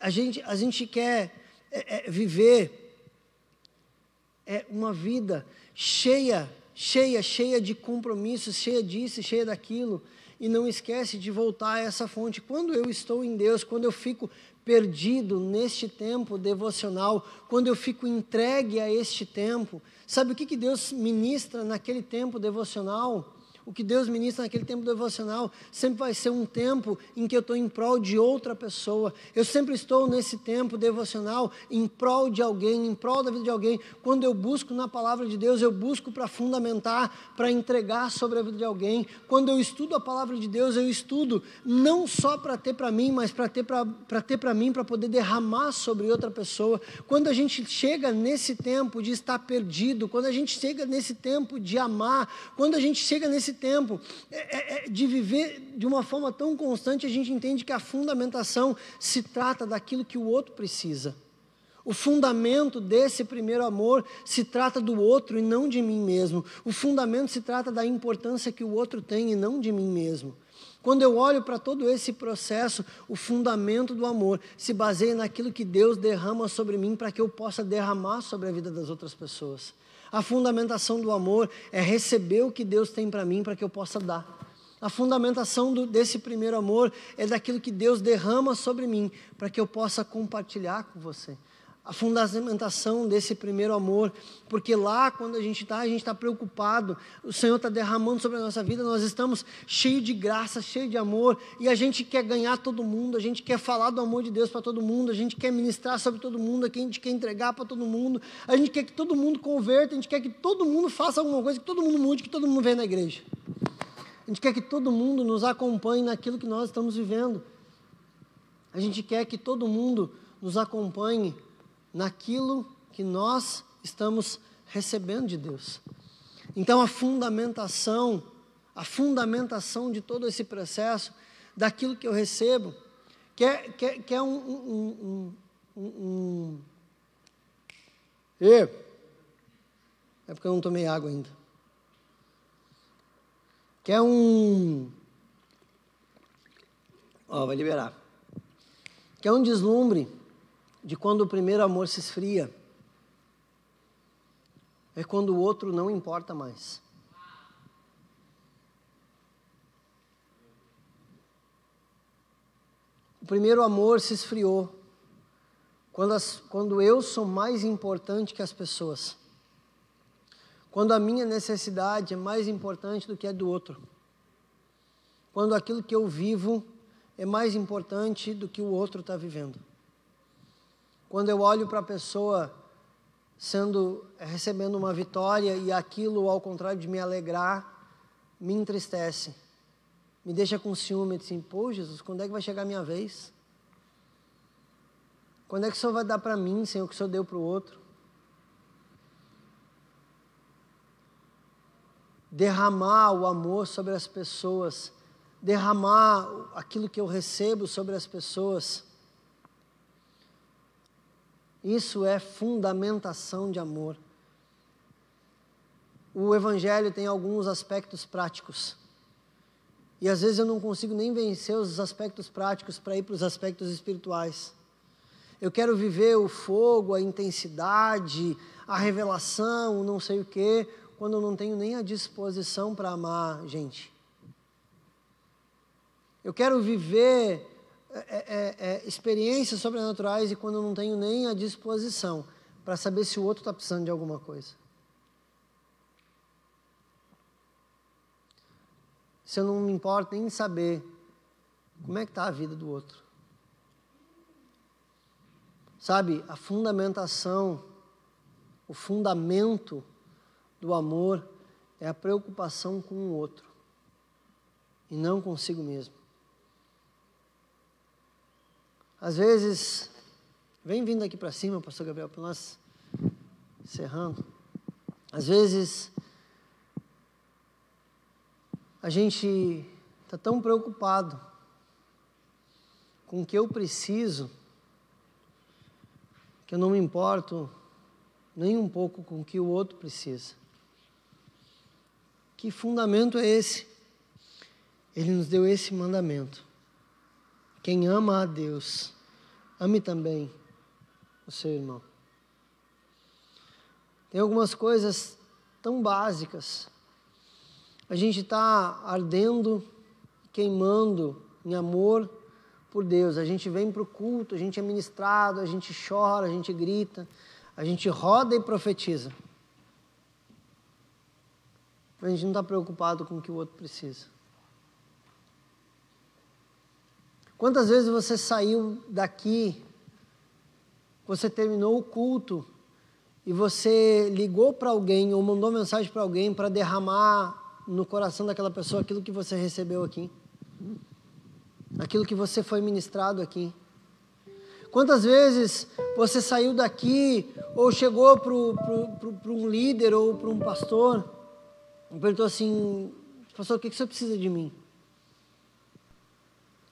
A gente, a gente quer é, é, viver é, uma vida cheia, cheia, cheia de compromissos, cheia disso, cheia daquilo e não esquece de voltar a essa fonte. Quando eu estou em Deus, quando eu fico perdido neste tempo devocional, quando eu fico entregue a este tempo, sabe o que, que Deus ministra naquele tempo devocional? O que Deus ministra naquele tempo devocional sempre vai ser um tempo em que eu estou em prol de outra pessoa. Eu sempre estou nesse tempo devocional em prol de alguém, em prol da vida de alguém. Quando eu busco na palavra de Deus, eu busco para fundamentar, para entregar sobre a vida de alguém. Quando eu estudo a palavra de Deus, eu estudo não só para ter para mim, mas para ter para mim, para poder derramar sobre outra pessoa. Quando a gente chega nesse tempo de estar perdido, quando a gente chega nesse tempo de amar, quando a gente chega nesse tempo é, é, é, de viver de uma forma tão constante, a gente entende que a fundamentação se trata daquilo que o outro precisa. O fundamento desse primeiro amor se trata do outro e não de mim mesmo. O fundamento se trata da importância que o outro tem e não de mim mesmo. Quando eu olho para todo esse processo, o fundamento do amor se baseia naquilo que Deus derrama sobre mim para que eu possa derramar sobre a vida das outras pessoas. A fundamentação do amor é receber o que Deus tem para mim para que eu possa dar. A fundamentação do, desse primeiro amor é daquilo que Deus derrama sobre mim para que eu possa compartilhar com você. A fundamentação desse primeiro amor, porque lá quando a gente está, a gente está preocupado, o Senhor está derramando sobre a nossa vida, nós estamos cheios de graça, cheios de amor, e a gente quer ganhar todo mundo, a gente quer falar do amor de Deus para todo mundo, a gente quer ministrar sobre todo mundo, a gente quer entregar para todo mundo, a gente quer que todo mundo converta, a gente quer que todo mundo faça alguma coisa, que todo mundo mude, que todo mundo venha na igreja. A gente quer que todo mundo nos acompanhe naquilo que nós estamos vivendo. A gente quer que todo mundo nos acompanhe naquilo que nós estamos recebendo de Deus. Então a fundamentação, a fundamentação de todo esse processo, daquilo que eu recebo, que é, que é, que é um, um, um, um, E, é porque eu não tomei água ainda. Que é um. Ó, vai liberar. Que é um deslumbre de quando o primeiro amor se esfria, é quando o outro não importa mais. O primeiro amor se esfriou quando, as, quando eu sou mais importante que as pessoas. Quando a minha necessidade é mais importante do que a do outro. Quando aquilo que eu vivo é mais importante do que o outro está vivendo. Quando eu olho para a pessoa sendo recebendo uma vitória e aquilo, ao contrário de me alegrar, me entristece. Me deixa com ciúme, assim, pô, Jesus, quando é que vai chegar a minha vez? Quando é que o Senhor vai dar para mim, Senhor, o que o Senhor deu para o outro? Derramar o amor sobre as pessoas, derramar aquilo que eu recebo sobre as pessoas. Isso é fundamentação de amor. O Evangelho tem alguns aspectos práticos. E às vezes eu não consigo nem vencer os aspectos práticos para ir para os aspectos espirituais. Eu quero viver o fogo, a intensidade, a revelação, não sei o quê, quando eu não tenho nem a disposição para amar gente. Eu quero viver é, é, é, experiências sobrenaturais e quando eu não tenho nem a disposição para saber se o outro está precisando de alguma coisa. Se eu não me importo nem em saber como é que está a vida do outro. Sabe, a fundamentação, o fundamento do amor é a preocupação com o outro e não consigo mesmo. Às vezes, vem vindo aqui para cima, pastor Gabriel, para nós encerrando. Às vezes, a gente está tão preocupado com o que eu preciso, que eu não me importo nem um pouco com o que o outro precisa. Que fundamento é esse? Ele nos deu esse mandamento. Quem ama a Deus, ame também o seu irmão. Tem algumas coisas tão básicas. A gente está ardendo, queimando em amor por Deus. A gente vem para o culto, a gente é ministrado, a gente chora, a gente grita, a gente roda e profetiza. A gente não está preocupado com o que o outro precisa. Quantas vezes você saiu daqui, você terminou o culto e você ligou para alguém ou mandou mensagem para alguém para derramar no coração daquela pessoa aquilo que você recebeu aqui, aquilo que você foi ministrado aqui? Quantas vezes você saiu daqui ou chegou para um líder ou para um pastor e perguntou assim: Pastor, o que, você precisa de mim?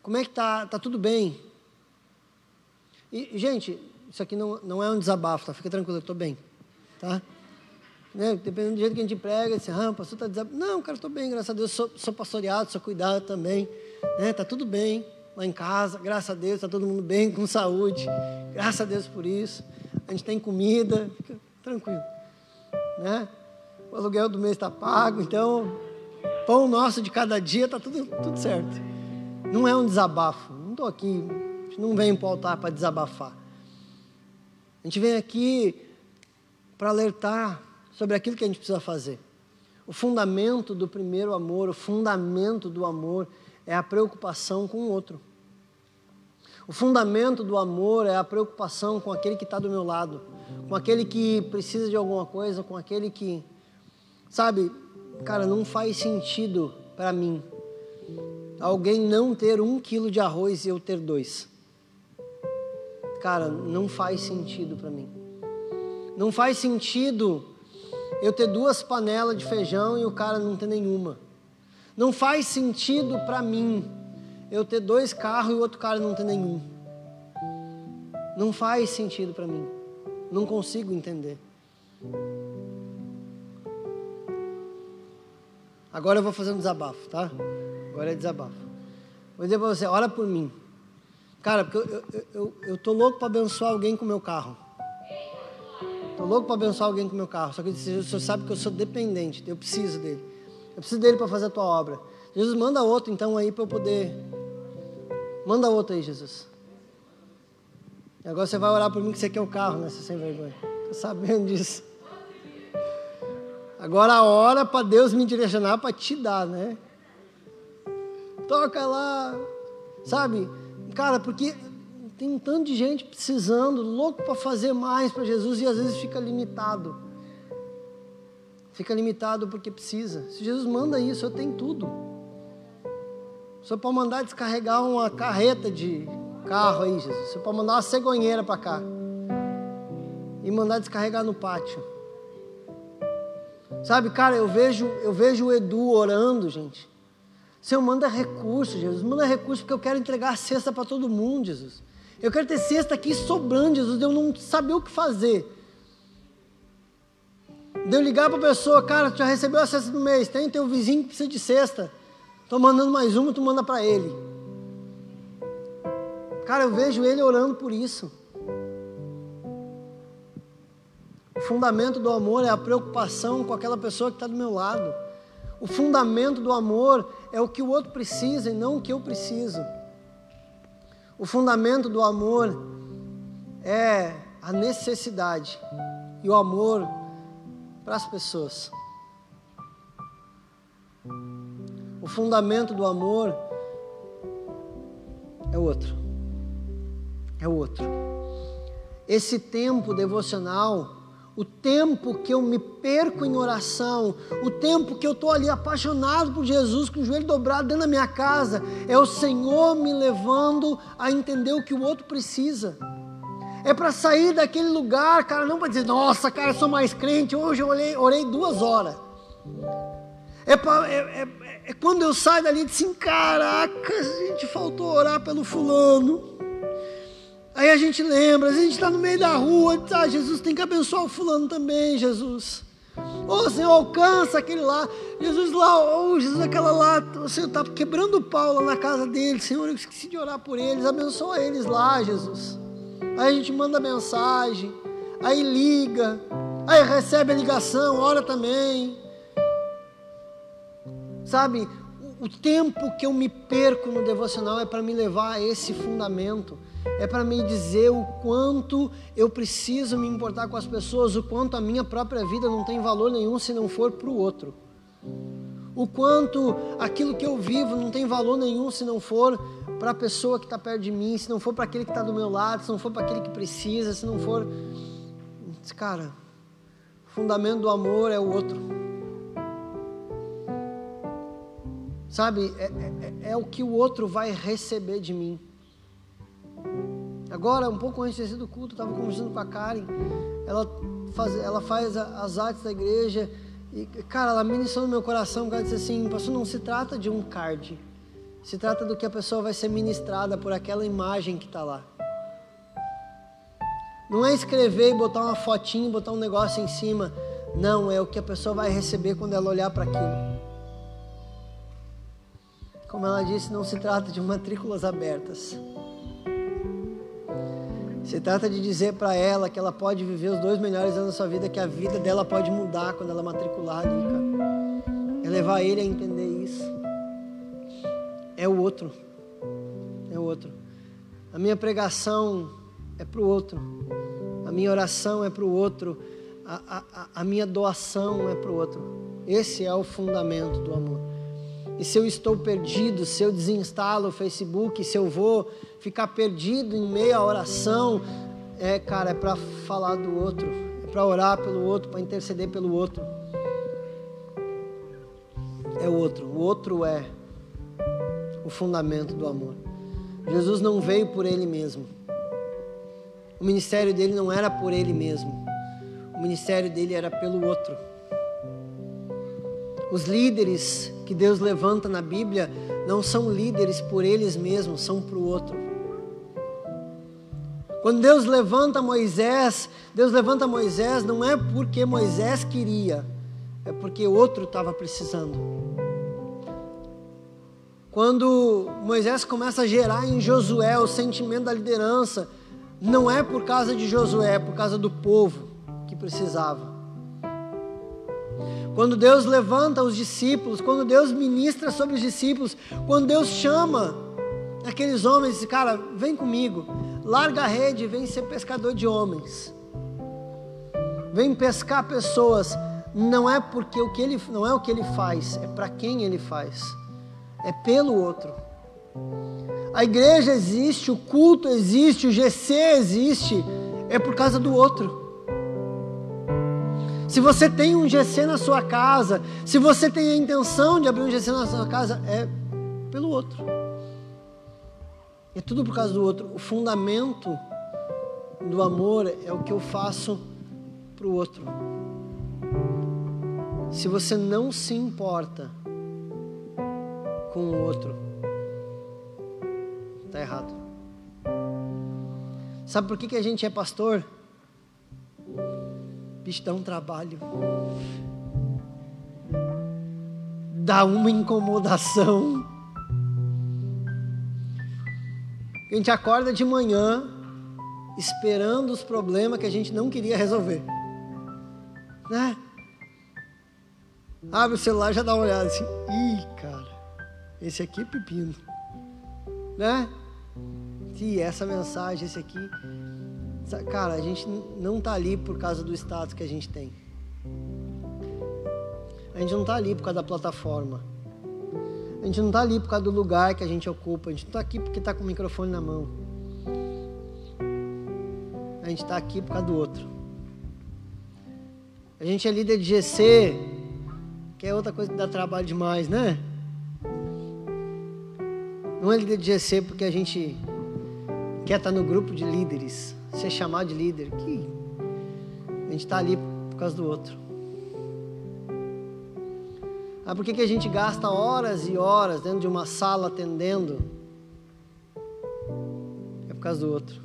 Como é que tá? Tá tudo bem? E, gente, isso aqui não, não é um desabafo, tá? Fica tranquilo, eu estou bem, tá? Né? Dependendo do jeito que a gente prega, assim, ah, pastor está desabafando. Não, cara, estou bem, graças a Deus, sou, sou pastoreado, sou cuidado também, né? Tá tudo bem lá em casa, graças a Deus, está todo mundo bem, com saúde, graças a Deus por isso. A gente tem comida, fica tranquilo, né? O aluguel do mês está pago, então, pão nosso de cada dia, está tudo, tudo certo. Não é um desabafo. Não estou aqui, não venho para o altar para desabafar. A gente vem aqui para alertar sobre aquilo que a gente precisa fazer. O fundamento do primeiro amor, o fundamento do amor é a preocupação com o outro. O fundamento do amor é a preocupação com aquele que está do meu lado, com aquele que precisa de alguma coisa, com aquele que. Sabe, cara, não faz sentido para mim alguém não ter um quilo de arroz e eu ter dois. Cara, não faz sentido para mim. Não faz sentido eu ter duas panelas de feijão e o cara não ter nenhuma. Não faz sentido para mim eu ter dois carros e o outro cara não ter nenhum. Não faz sentido para mim. Não consigo entender. Agora eu vou fazer um desabafo, tá? Agora é desabafo. Vou dizer para você, ora por mim. Cara, porque eu, eu, eu, eu tô louco para abençoar alguém com o meu carro. Tô louco para abençoar alguém com o meu carro. Só que o senhor sabe que eu sou dependente, eu preciso dele. Eu preciso dele para fazer a tua obra. Jesus, manda outro então aí para eu poder. Manda outro aí, Jesus. E agora você vai orar por mim que você quer o carro, né? Você sem vergonha. Tô sabendo disso. Agora a hora para Deus me direcionar para te dar, né? Toca lá, sabe? Cara, porque tem um tanto de gente precisando, louco para fazer mais para Jesus e às vezes fica limitado. Fica limitado porque precisa. Se Jesus manda isso, eu tenho tudo. Só para mandar descarregar uma carreta de carro aí, Jesus. Só para mandar uma cegonheira para cá. E mandar descarregar no pátio. Sabe, cara, eu vejo, eu vejo o Edu orando, gente. Senhor, manda recurso, Jesus. Manda recurso porque eu quero entregar a cesta para todo mundo, Jesus. Eu quero ter cesta aqui sobrando, Jesus. Eu não saber o que fazer. De eu ligar para a pessoa, cara, tu já recebeu a cesta do mês, tem teu vizinho que precisa de cesta. Estou mandando mais uma, tu manda para ele. Cara, eu vejo ele orando por isso. O fundamento do amor é a preocupação com aquela pessoa que está do meu lado. O fundamento do amor é o que o outro precisa e não o que eu preciso. O fundamento do amor é a necessidade e o amor para as pessoas. O fundamento do amor é outro. É outro. Esse tempo devocional o tempo que eu me perco em oração, o tempo que eu estou ali apaixonado por Jesus, com o joelho dobrado dentro da minha casa, é o Senhor me levando a entender o que o outro precisa. É para sair daquele lugar, cara, não para dizer, nossa, cara, eu sou mais crente, hoje eu orei, orei duas horas. É, pra, é, é, é, quando eu saio dali e digo assim, caraca, gente faltou orar pelo fulano. Aí a gente lembra, a gente está no meio da rua, ah, Jesus tem que abençoar o fulano também, Jesus. Ô oh, Senhor, alcança aquele lá. Jesus lá, ô oh, Jesus, aquela lá, você está quebrando o pau lá na casa deles. Senhor, eu esqueci de orar por eles, abençoa eles lá, Jesus. Aí a gente manda mensagem, aí liga, aí recebe a ligação, ora também. Sabe, o, o tempo que eu me perco no devocional é para me levar a esse fundamento é para me dizer o quanto eu preciso me importar com as pessoas, o quanto a minha própria vida não tem valor nenhum se não for para o outro. O quanto aquilo que eu vivo não tem valor nenhum se não for para a pessoa que está perto de mim, se não for para aquele que está do meu lado, se não for para aquele que precisa, se não for. Cara, o fundamento do amor é o outro. Sabe, é, é, é o que o outro vai receber de mim. Agora, um pouco antes do culto, eu estava conversando com a Karen. Ela faz, ela faz as artes da igreja. E, cara, ela ministrou no meu coração. Ela disse assim: Pastor, não se trata de um card. Se trata do que a pessoa vai ser ministrada por aquela imagem que está lá. Não é escrever e botar uma fotinha, botar um negócio em cima. Não, é o que a pessoa vai receber quando ela olhar para aquilo. Como ela disse, não se trata de matrículas abertas. Se trata de dizer para ela que ela pode viver os dois melhores anos da sua vida, que a vida dela pode mudar quando ela matricular ali, cara. É levar ele a entender isso. É o outro. É o outro. A minha pregação é para o outro. A minha oração é para o outro, a, a, a minha doação é para o outro. Esse é o fundamento do amor. E se eu estou perdido, se eu desinstalo o Facebook, se eu vou ficar perdido em meio à oração, é, cara, é para falar do outro, é para orar pelo outro, para interceder pelo outro. É o outro, o outro é o fundamento do amor. Jesus não veio por ele mesmo. O ministério dele não era por ele mesmo. O ministério dele era pelo outro. Os líderes que Deus levanta na Bíblia não são líderes por eles mesmos, são para o outro. Quando Deus levanta Moisés, Deus levanta Moisés não é porque Moisés queria, é porque outro estava precisando. Quando Moisés começa a gerar em Josué o sentimento da liderança, não é por causa de Josué, é por causa do povo que precisava. Quando Deus levanta os discípulos, quando Deus ministra sobre os discípulos, quando Deus chama aqueles homens cara, vem comigo, larga a rede vem ser pescador de homens. Vem pescar pessoas. Não é porque o que ele não é o que ele faz, é para quem ele faz. É pelo outro. A igreja existe, o culto existe, o GC existe, é por causa do outro. Se você tem um GC na sua casa, se você tem a intenção de abrir um GC na sua casa, é pelo outro. É tudo por causa do outro. O fundamento do amor é o que eu faço para o outro. Se você não se importa com o outro, Está errado. Sabe por que, que a gente é pastor? Bicho, dá um trabalho. Dá uma incomodação. A gente acorda de manhã esperando os problemas que a gente não queria resolver. Né? Abre o celular já dá uma olhada assim. Ih, cara, esse aqui é pepino. Né? E essa mensagem, esse aqui. Cara, a gente não está ali por causa do status que a gente tem. A gente não está ali por causa da plataforma. A gente não está ali por causa do lugar que a gente ocupa. A gente não está aqui porque está com o microfone na mão. A gente está aqui por causa do outro. A gente é líder de GC, que é outra coisa que dá trabalho demais, né? Não é líder de GC porque a gente quer estar no grupo de líderes, ser chamado de líder. Que a gente está ali por causa do outro. Ah, por que, que a gente gasta horas e horas dentro de uma sala atendendo? É por causa do outro.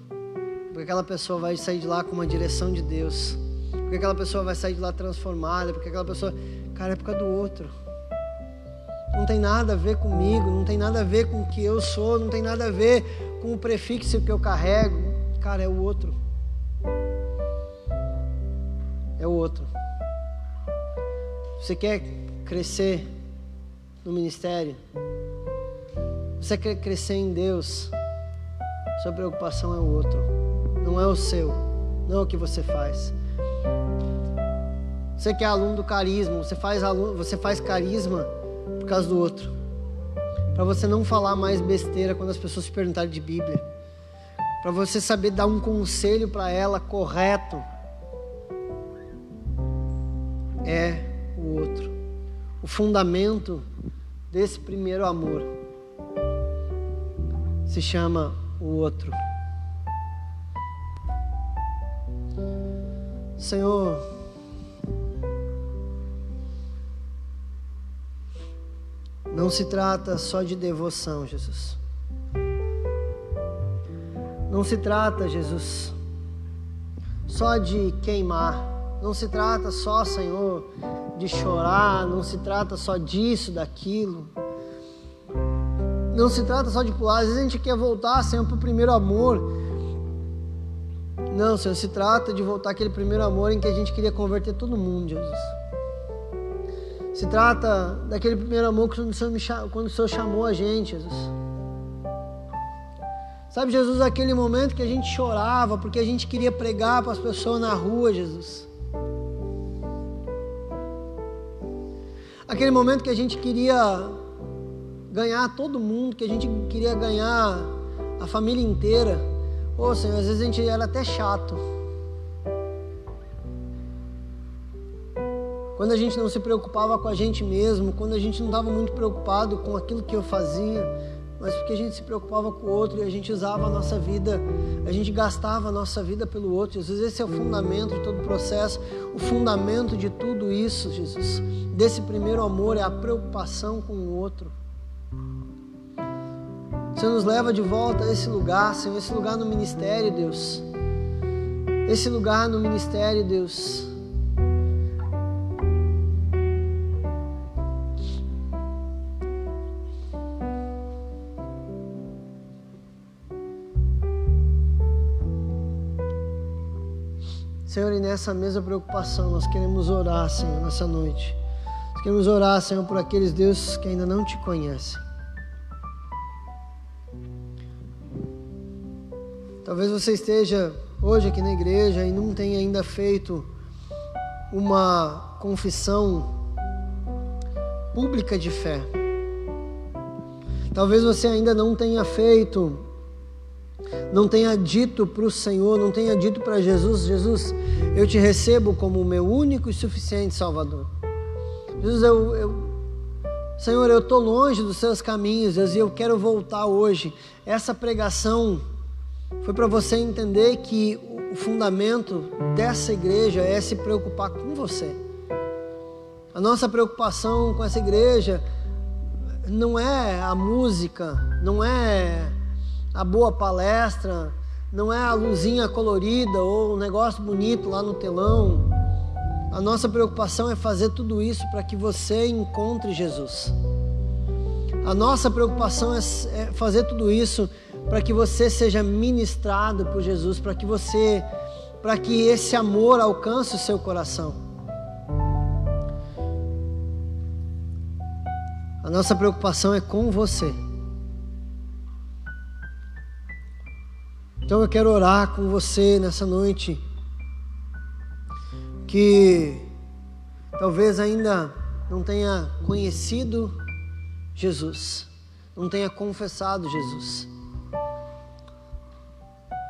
Porque aquela pessoa vai sair de lá com uma direção de Deus. Porque aquela pessoa vai sair de lá transformada. Porque aquela pessoa. Cara, é por causa do outro não tem nada a ver comigo, não tem nada a ver com o que eu sou, não tem nada a ver com o prefixo que eu carrego. Cara, é o outro. É o outro. Você quer crescer no ministério? Você quer crescer em Deus? Sua preocupação é o outro, não é o seu, não é o que você faz. Você que é aluno do carisma, você faz, aluno, você faz carisma por causa do outro. Para você não falar mais besteira quando as pessoas te perguntarem de Bíblia. Para você saber dar um conselho para ela correto. É o outro. O fundamento desse primeiro amor se chama o outro. Senhor, Não se trata só de devoção, Jesus. Não se trata, Jesus, só de queimar. Não se trata só, Senhor, de chorar. Não se trata só disso, daquilo. Não se trata só de pular. Às vezes a gente quer voltar, Senhor, para o primeiro amor. Não, Senhor, se trata de voltar aquele primeiro amor em que a gente queria converter todo mundo, Jesus. Se trata daquele primeiro amor quando o Senhor, quando o Senhor chamou a gente, Jesus. Sabe, Jesus, aquele momento que a gente chorava porque a gente queria pregar para as pessoas na rua, Jesus. Aquele momento que a gente queria ganhar todo mundo, que a gente queria ganhar a família inteira. Ô Senhor, às vezes a gente era até chato. Quando a gente não se preocupava com a gente mesmo, quando a gente não estava muito preocupado com aquilo que eu fazia, mas porque a gente se preocupava com o outro e a gente usava a nossa vida, a gente gastava a nossa vida pelo outro. Jesus, esse é o fundamento de todo o processo, o fundamento de tudo isso, Jesus. Desse primeiro amor é a preocupação com o outro. Senhor, nos leva de volta a esse lugar, Senhor, esse lugar no ministério, Deus. Esse lugar no ministério, Deus. Senhor, e nessa mesma preocupação nós queremos orar, Senhor, nessa noite. Nós queremos orar, Senhor, por aqueles Deus que ainda não te conhecem. Talvez você esteja hoje aqui na igreja e não tenha ainda feito uma confissão pública de fé. Talvez você ainda não tenha feito, não tenha dito para o Senhor, não tenha dito para Jesus: Jesus, eu te recebo como o meu único e suficiente Salvador. Jesus, eu, eu Senhor, eu estou longe dos seus caminhos e eu quero voltar hoje. Essa pregação foi para você entender que o fundamento dessa igreja é se preocupar com você. A nossa preocupação com essa igreja não é a música, não é a boa palestra, não é a luzinha colorida ou um negócio bonito lá no telão. A nossa preocupação é fazer tudo isso para que você encontre Jesus. A nossa preocupação é, é fazer tudo isso para que você seja ministrado por Jesus, para que você, para que esse amor alcance o seu coração. A nossa preocupação é com você. Então eu quero orar com você nessa noite, que talvez ainda não tenha conhecido Jesus, não tenha confessado Jesus.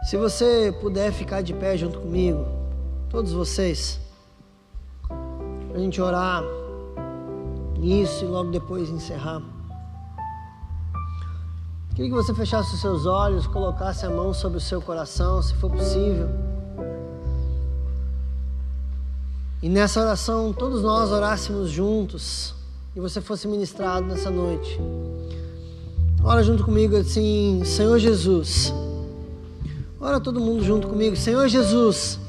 Se você puder ficar de pé junto comigo, todos vocês, para a gente orar nisso e logo depois encerrar. Queria que você fechasse os seus olhos, colocasse a mão sobre o seu coração, se for possível. E nessa oração, todos nós orássemos juntos e você fosse ministrado nessa noite. Ora junto comigo assim, Senhor Jesus. Ora todo mundo junto comigo. Senhor Jesus,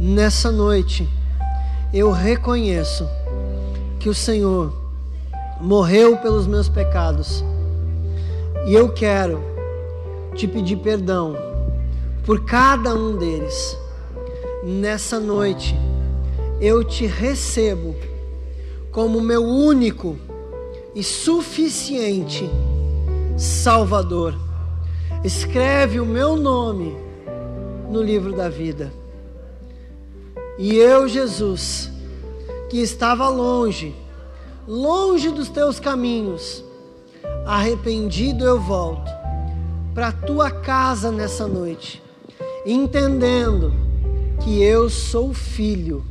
nessa noite eu reconheço que o Senhor morreu pelos meus pecados. E eu quero te pedir perdão por cada um deles. Nessa noite eu te recebo como meu único e suficiente Salvador escreve o meu nome no livro da vida. E eu, Jesus, que estava longe, longe dos teus caminhos, arrependido eu volto para a tua casa nessa noite, entendendo que eu sou filho,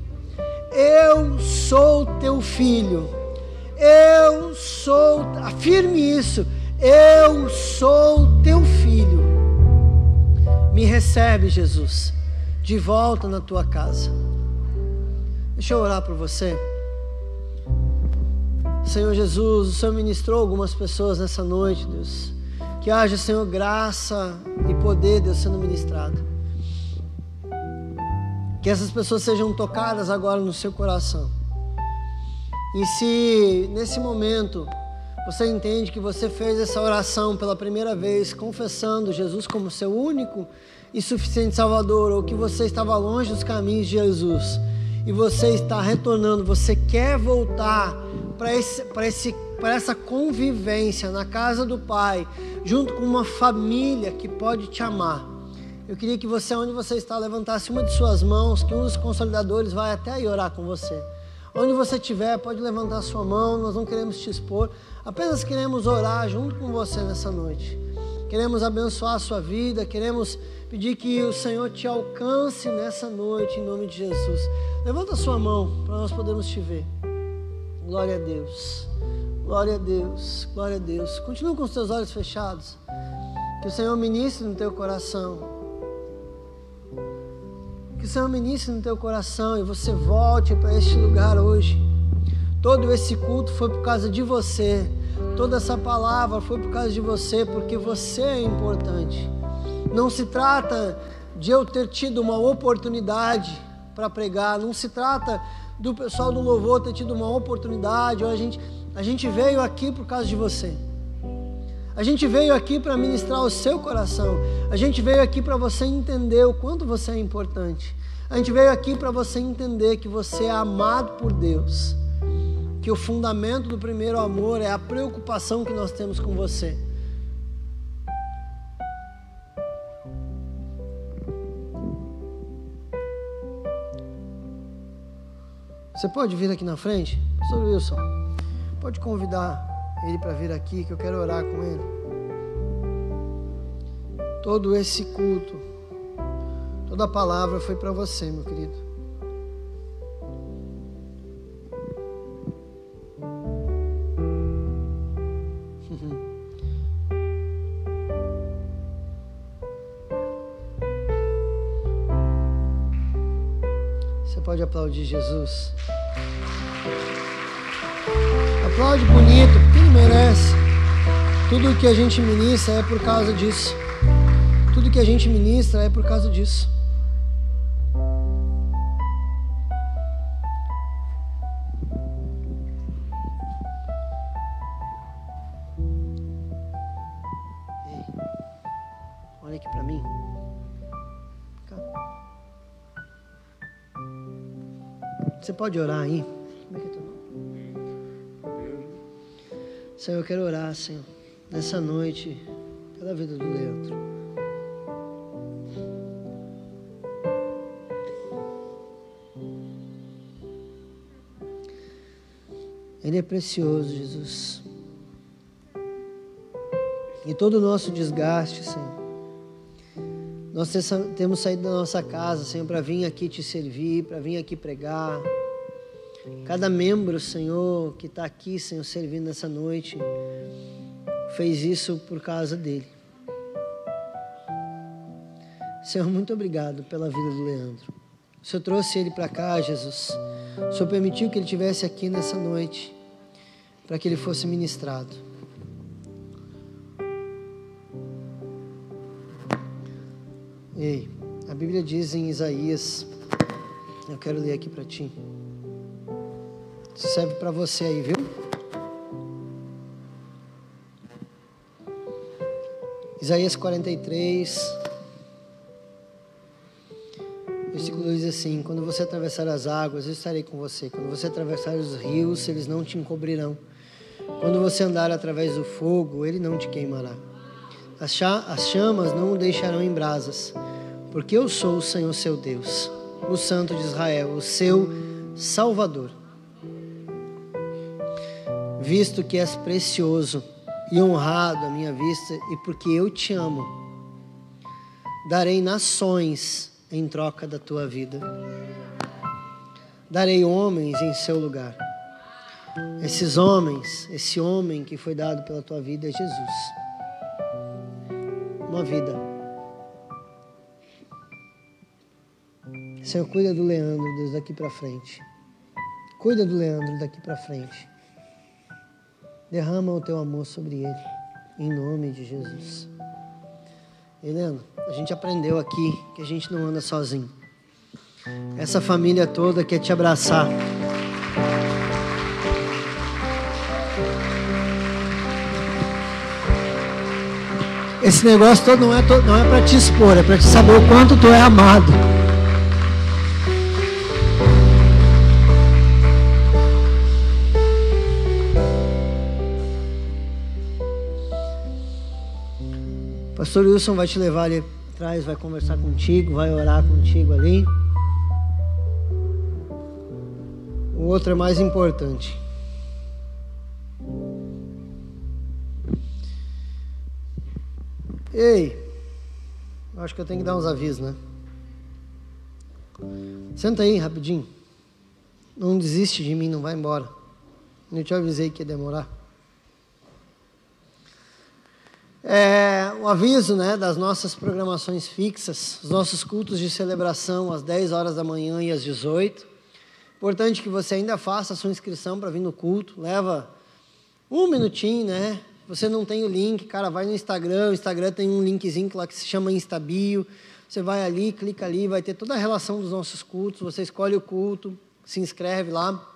eu sou teu filho, eu sou, afirme isso eu sou teu filho. Me recebe, Jesus, de volta na tua casa. Deixa eu orar por você. Senhor Jesus, o Senhor ministrou algumas pessoas nessa noite, Deus. Que haja, Senhor, graça e poder, Deus, sendo ministrado. Que essas pessoas sejam tocadas agora no seu coração. E se nesse momento você entende que você fez essa oração pela primeira vez, confessando Jesus como seu único e suficiente Salvador, ou que você estava longe dos caminhos de Jesus e você está retornando, você quer voltar para esse, esse por essa convivência na casa do Pai, junto com uma família que pode te amar. Eu queria que você, onde você está, levantasse uma de suas mãos, que um dos consolidadores vai até aí orar com você. Onde você estiver, pode levantar sua mão, nós não queremos te expor, apenas queremos orar junto com você nessa noite. Queremos abençoar a sua vida, queremos pedir que o Senhor te alcance nessa noite, em nome de Jesus. Levanta a sua mão para nós podermos te ver. Glória a Deus. Glória a Deus. Glória a Deus. Continua com os teus olhos fechados. Que o Senhor ministre no teu coração. Que o Senhor ministre no teu coração e você volte para este lugar hoje. Todo esse culto foi por causa de você. Toda essa palavra foi por causa de você, porque você é importante. Não se trata de eu ter tido uma oportunidade para pregar, não se trata do pessoal do louvor ter tido uma oportunidade, a gente, a gente veio aqui por causa de você. A gente veio aqui para ministrar o seu coração. A gente veio aqui para você entender o quanto você é importante. A gente veio aqui para você entender que você é amado por Deus. Que o fundamento do primeiro amor é a preocupação que nós temos com você. Você pode vir aqui na frente? Pastor Wilson, pode convidar ele para vir aqui que eu quero orar com ele. Todo esse culto, toda a palavra foi para você, meu querido. Pode aplaudir Jesus. Aplaude bonito, porque ele merece. Tudo que a gente ministra é por causa disso. Tudo que a gente ministra é por causa disso. Pode orar aí? Como é que é teu nome? Senhor, eu quero orar, Senhor, nessa noite, pela vida do Leandro. Ele é precioso, Jesus. E todo o nosso desgaste, Senhor. Nós temos saído da nossa casa, Senhor, para vir aqui te servir, para vir aqui pregar. Cada membro, Senhor, que está aqui, Senhor, servindo nessa noite, fez isso por causa dele. Senhor, muito obrigado pela vida do Leandro. O Senhor trouxe ele para cá, Jesus. O Senhor permitiu que ele estivesse aqui nessa noite, para que ele fosse ministrado. Ei, a Bíblia diz em Isaías, eu quero ler aqui para ti. Serve para você aí, viu? Isaías 43, versículo diz assim: Quando você atravessar as águas, eu estarei com você. Quando você atravessar os rios, eles não te encobrirão. Quando você andar através do fogo, ele não te queimará. As chamas não o deixarão em brasas, porque eu sou o Senhor seu Deus, o Santo de Israel, o seu Salvador. Visto que és precioso e honrado à minha vista, e porque eu te amo, darei nações em troca da tua vida. Darei homens em seu lugar. Esses homens, esse homem que foi dado pela tua vida é Jesus. Uma vida. Senhor, cuida do Leandro Deus daqui para frente. Cuida do Leandro daqui para frente. Derrama o teu amor sobre ele, em nome de Jesus. Helena, a gente aprendeu aqui que a gente não anda sozinho. Essa família toda quer te abraçar. Esse negócio todo não é, não é para te expor, é para te saber o quanto tu é amado. Pastor Wilson vai te levar ali atrás, vai conversar contigo, vai orar contigo ali. O outro é mais importante. Ei, acho que eu tenho que dar uns avisos, né? Senta aí rapidinho. Não desiste de mim, não vai embora. Eu te avisei que ia demorar. É, o aviso né, das nossas programações fixas, os nossos cultos de celebração às 10 horas da manhã e às 18. Importante que você ainda faça a sua inscrição para vir no culto. Leva um minutinho, né? Você não tem o link, cara, vai no Instagram. O Instagram tem um linkzinho lá que se chama Instabio. Você vai ali, clica ali, vai ter toda a relação dos nossos cultos. Você escolhe o culto, se inscreve lá.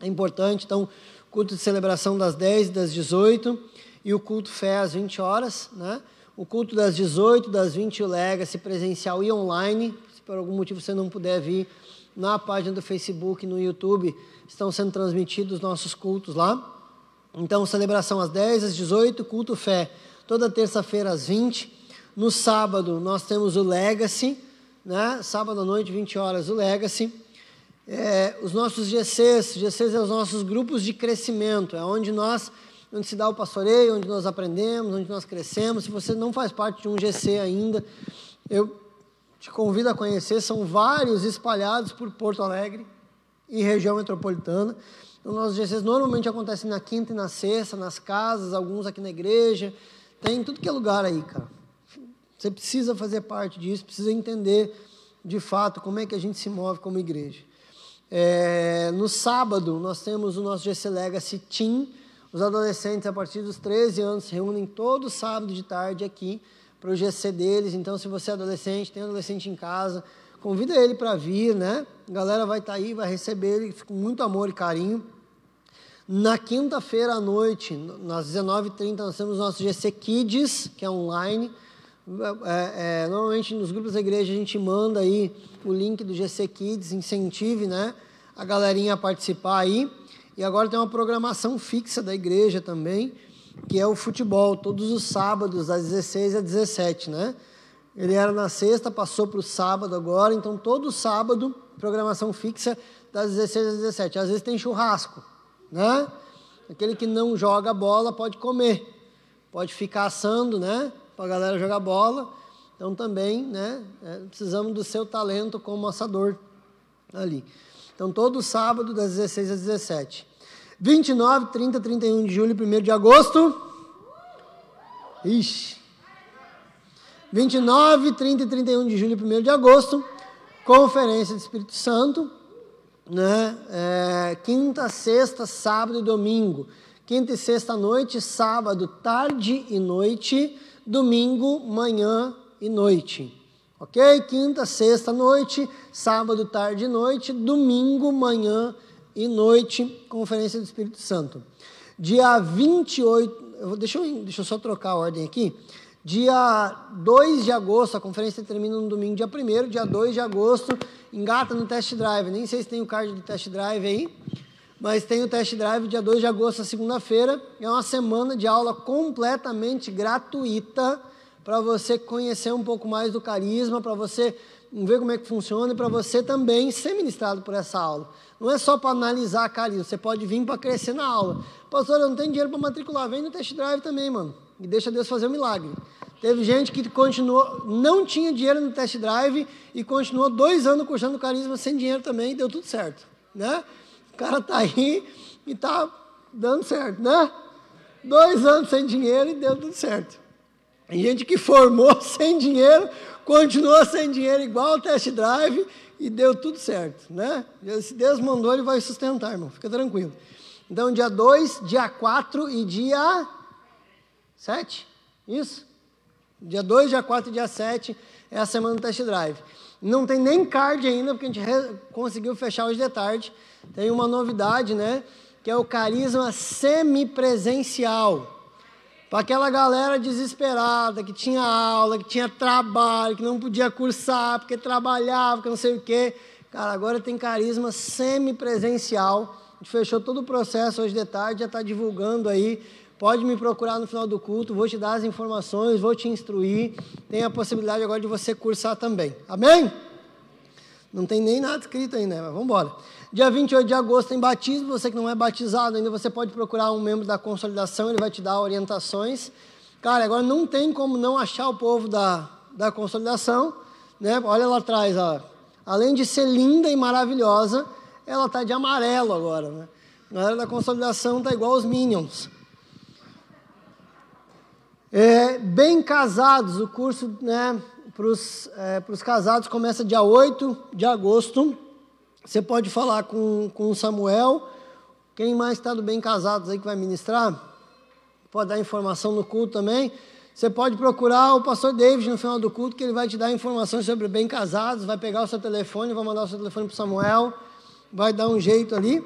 É importante. Então, culto de celebração das 10 e das 18 e o culto fé às 20 horas, né? O culto das 18, das 20 o Legacy presencial e online. Se por algum motivo você não puder vir, na página do Facebook, no YouTube, estão sendo transmitidos nossos cultos lá. Então, celebração às 10, às 18, culto fé, toda terça-feira às 20. No sábado, nós temos o Legacy, né? Sábado à noite, 20 horas, o Legacy. É, os nossos GCs, GCs são os nossos grupos de crescimento, é onde nós onde se dá o pastoreio, onde nós aprendemos, onde nós crescemos. Se você não faz parte de um GC ainda, eu te convido a conhecer. São vários espalhados por Porto Alegre e região metropolitana. Então, nossos GCs normalmente acontecem na quinta e na sexta, nas casas, alguns aqui na igreja. Tem tudo que é lugar aí, cara. Você precisa fazer parte disso, precisa entender de fato como é que a gente se move como igreja. É, no sábado, nós temos o nosso GC Legacy Team, os adolescentes, a partir dos 13 anos, se reúnem todo sábado de tarde aqui para o GC deles. Então, se você é adolescente, tem adolescente em casa, convida ele para vir, né? A galera vai estar tá aí, vai receber ele com muito amor e carinho. Na quinta-feira à noite, nas 19h30, nós temos o nosso GC Kids, que é online. É, é, normalmente nos grupos da igreja a gente manda aí o link do GC Kids, incentive né, a galerinha a participar aí. E agora tem uma programação fixa da igreja também, que é o futebol, todos os sábados, das 16 às 17, né? Ele era na sexta, passou para o sábado agora, então todo sábado, programação fixa das 16 às 17. Às vezes tem churrasco, né? Aquele que não joga bola pode comer, pode ficar assando, né? Para a galera jogar bola. Então também, né? É, precisamos do seu talento como assador ali. Então, todo sábado, das 16 às 17. 29, 30, 31 de julho e 1 de agosto. Ixi. 29, 30 e 31 de julho e 1 de agosto. Conferência do Espírito Santo. Né? É, quinta, sexta, sábado e domingo. Quinta e sexta noite, sábado, tarde e noite. Domingo, manhã e noite. Ok? Quinta, sexta noite, sábado, tarde e noite, domingo, manhã e noite, Conferência do Espírito Santo. Dia 28, eu vou, deixa, eu, deixa eu só trocar a ordem aqui. Dia 2 de agosto, a conferência termina no domingo, dia 1 dia 2 de agosto, engata no test drive. Nem sei se tem o card do test drive aí, mas tem o test drive dia 2 de agosto, segunda-feira. É uma semana de aula completamente gratuita para você conhecer um pouco mais do carisma, para você ver como é que funciona e para você também ser ministrado por essa aula. Não é só para analisar carisma, você pode vir para crescer na aula. Pastor, eu não tenho dinheiro para matricular, vem no test drive também, mano. E deixa Deus fazer um milagre. Teve gente que continuou, não tinha dinheiro no test drive e continuou dois anos cursando carisma sem dinheiro também e deu tudo certo, né? O cara tá aí e tá dando certo, né? Dois anos sem dinheiro e deu tudo certo. Tem gente que formou sem dinheiro, continuou sem dinheiro, igual o test drive, e deu tudo certo, né? Se Deus mandou, Ele vai sustentar, irmão, fica tranquilo. Então, dia 2, dia 4 e dia 7, isso? Dia 2, dia 4 e dia 7 é a semana do test drive. Não tem nem card ainda, porque a gente conseguiu fechar hoje de tarde. Tem uma novidade, né? Que é o carisma semipresencial. Para aquela galera desesperada, que tinha aula, que tinha trabalho, que não podia cursar, porque trabalhava, que não sei o quê. Cara, agora tem carisma semipresencial. A gente fechou todo o processo hoje de tarde, já está divulgando aí pode me procurar no final do culto, vou te dar as informações, vou te instruir. Tem a possibilidade agora de você cursar também. Amém? Não tem nem nada escrito ainda, mas vamos embora. Dia 28 de agosto tem batismo. Você que não é batizado ainda, você pode procurar um membro da consolidação, ele vai te dar orientações. Cara, agora não tem como não achar o povo da, da consolidação. Né? Olha lá atrás, ó. além de ser linda e maravilhosa, ela está de amarelo agora. Né? A galera da consolidação está igual os Minions. É, bem casados, o curso né, para os é, casados começa dia 8 de agosto. Você pode falar com, com Samuel. Quem mais está do bem casados aí que vai ministrar? Pode dar informação no culto também. Você pode procurar o pastor David no final do culto, que ele vai te dar informações sobre bem casados, vai pegar o seu telefone, vai mandar o seu telefone para o Samuel, vai dar um jeito ali.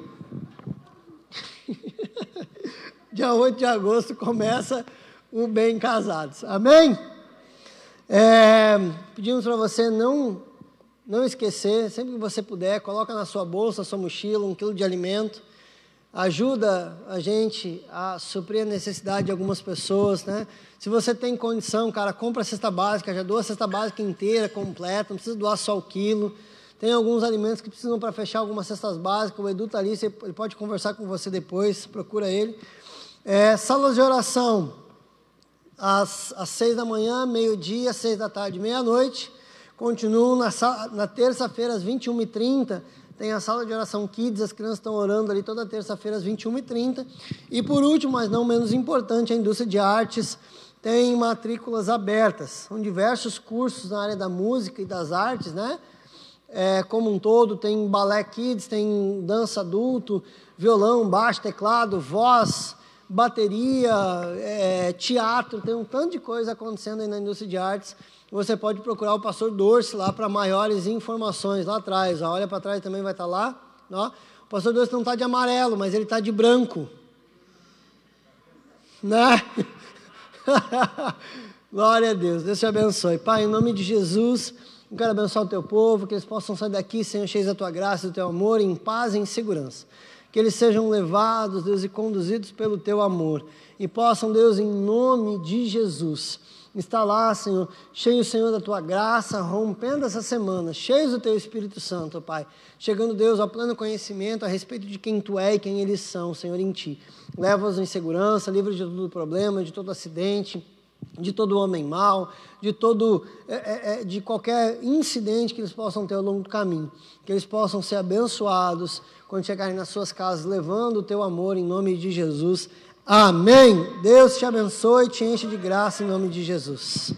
Dia 8 de agosto começa o Bem Casados. Amém? É, pedimos para você não, não esquecer, sempre que você puder, coloca na sua bolsa, sua mochila, um quilo de alimento. Ajuda a gente a suprir a necessidade de algumas pessoas, né? Se você tem condição, cara, compra a cesta básica, já doa a cesta básica inteira, completa, não precisa doar só o quilo. Tem alguns alimentos que precisam para fechar algumas cestas básicas. O Edu está ali, ele pode conversar com você depois, procura ele. É, salas de oração, às, às seis da manhã, meio-dia, seis da tarde, meia-noite. Continuam na, na terça-feira, às 21h30, tem a sala de oração Kids, as crianças estão orando ali toda terça-feira às 21h30. E por último, mas não menos importante, a indústria de artes tem matrículas abertas. São diversos cursos na área da música e das artes, né? É, como um todo, tem balé kids, tem dança adulto, violão, baixo, teclado, voz, bateria, é, teatro, tem um tanto de coisa acontecendo aí na indústria de artes. Você pode procurar o pastor Dorce lá para maiores informações lá atrás. Ó, olha para trás também vai estar tá lá. Ó. O pastor Dorce não está de amarelo, mas ele está de branco. Né? Glória a Deus. Deus te abençoe. Pai, em nome de Jesus, eu quero abençoar o teu povo, que eles possam sair daqui, Senhor, cheios da tua graça do teu amor, em paz e em segurança. Que eles sejam levados, Deus, e conduzidos pelo teu amor. E possam, Deus, em nome de Jesus, estar lá, Senhor, cheio, Senhor, da tua graça, rompendo essa semana, cheios do teu Espírito Santo, Pai. Chegando, Deus, ao pleno conhecimento a respeito de quem tu é e quem eles são, Senhor, em ti. Leva-os em segurança, livre de todo problema, de todo acidente de todo homem mau, de todo é, é, é, de qualquer incidente que eles possam ter ao longo do caminho, que eles possam ser abençoados quando chegarem nas suas casas, levando o teu amor em nome de Jesus. Amém. Deus te abençoe e te enche de graça em nome de Jesus.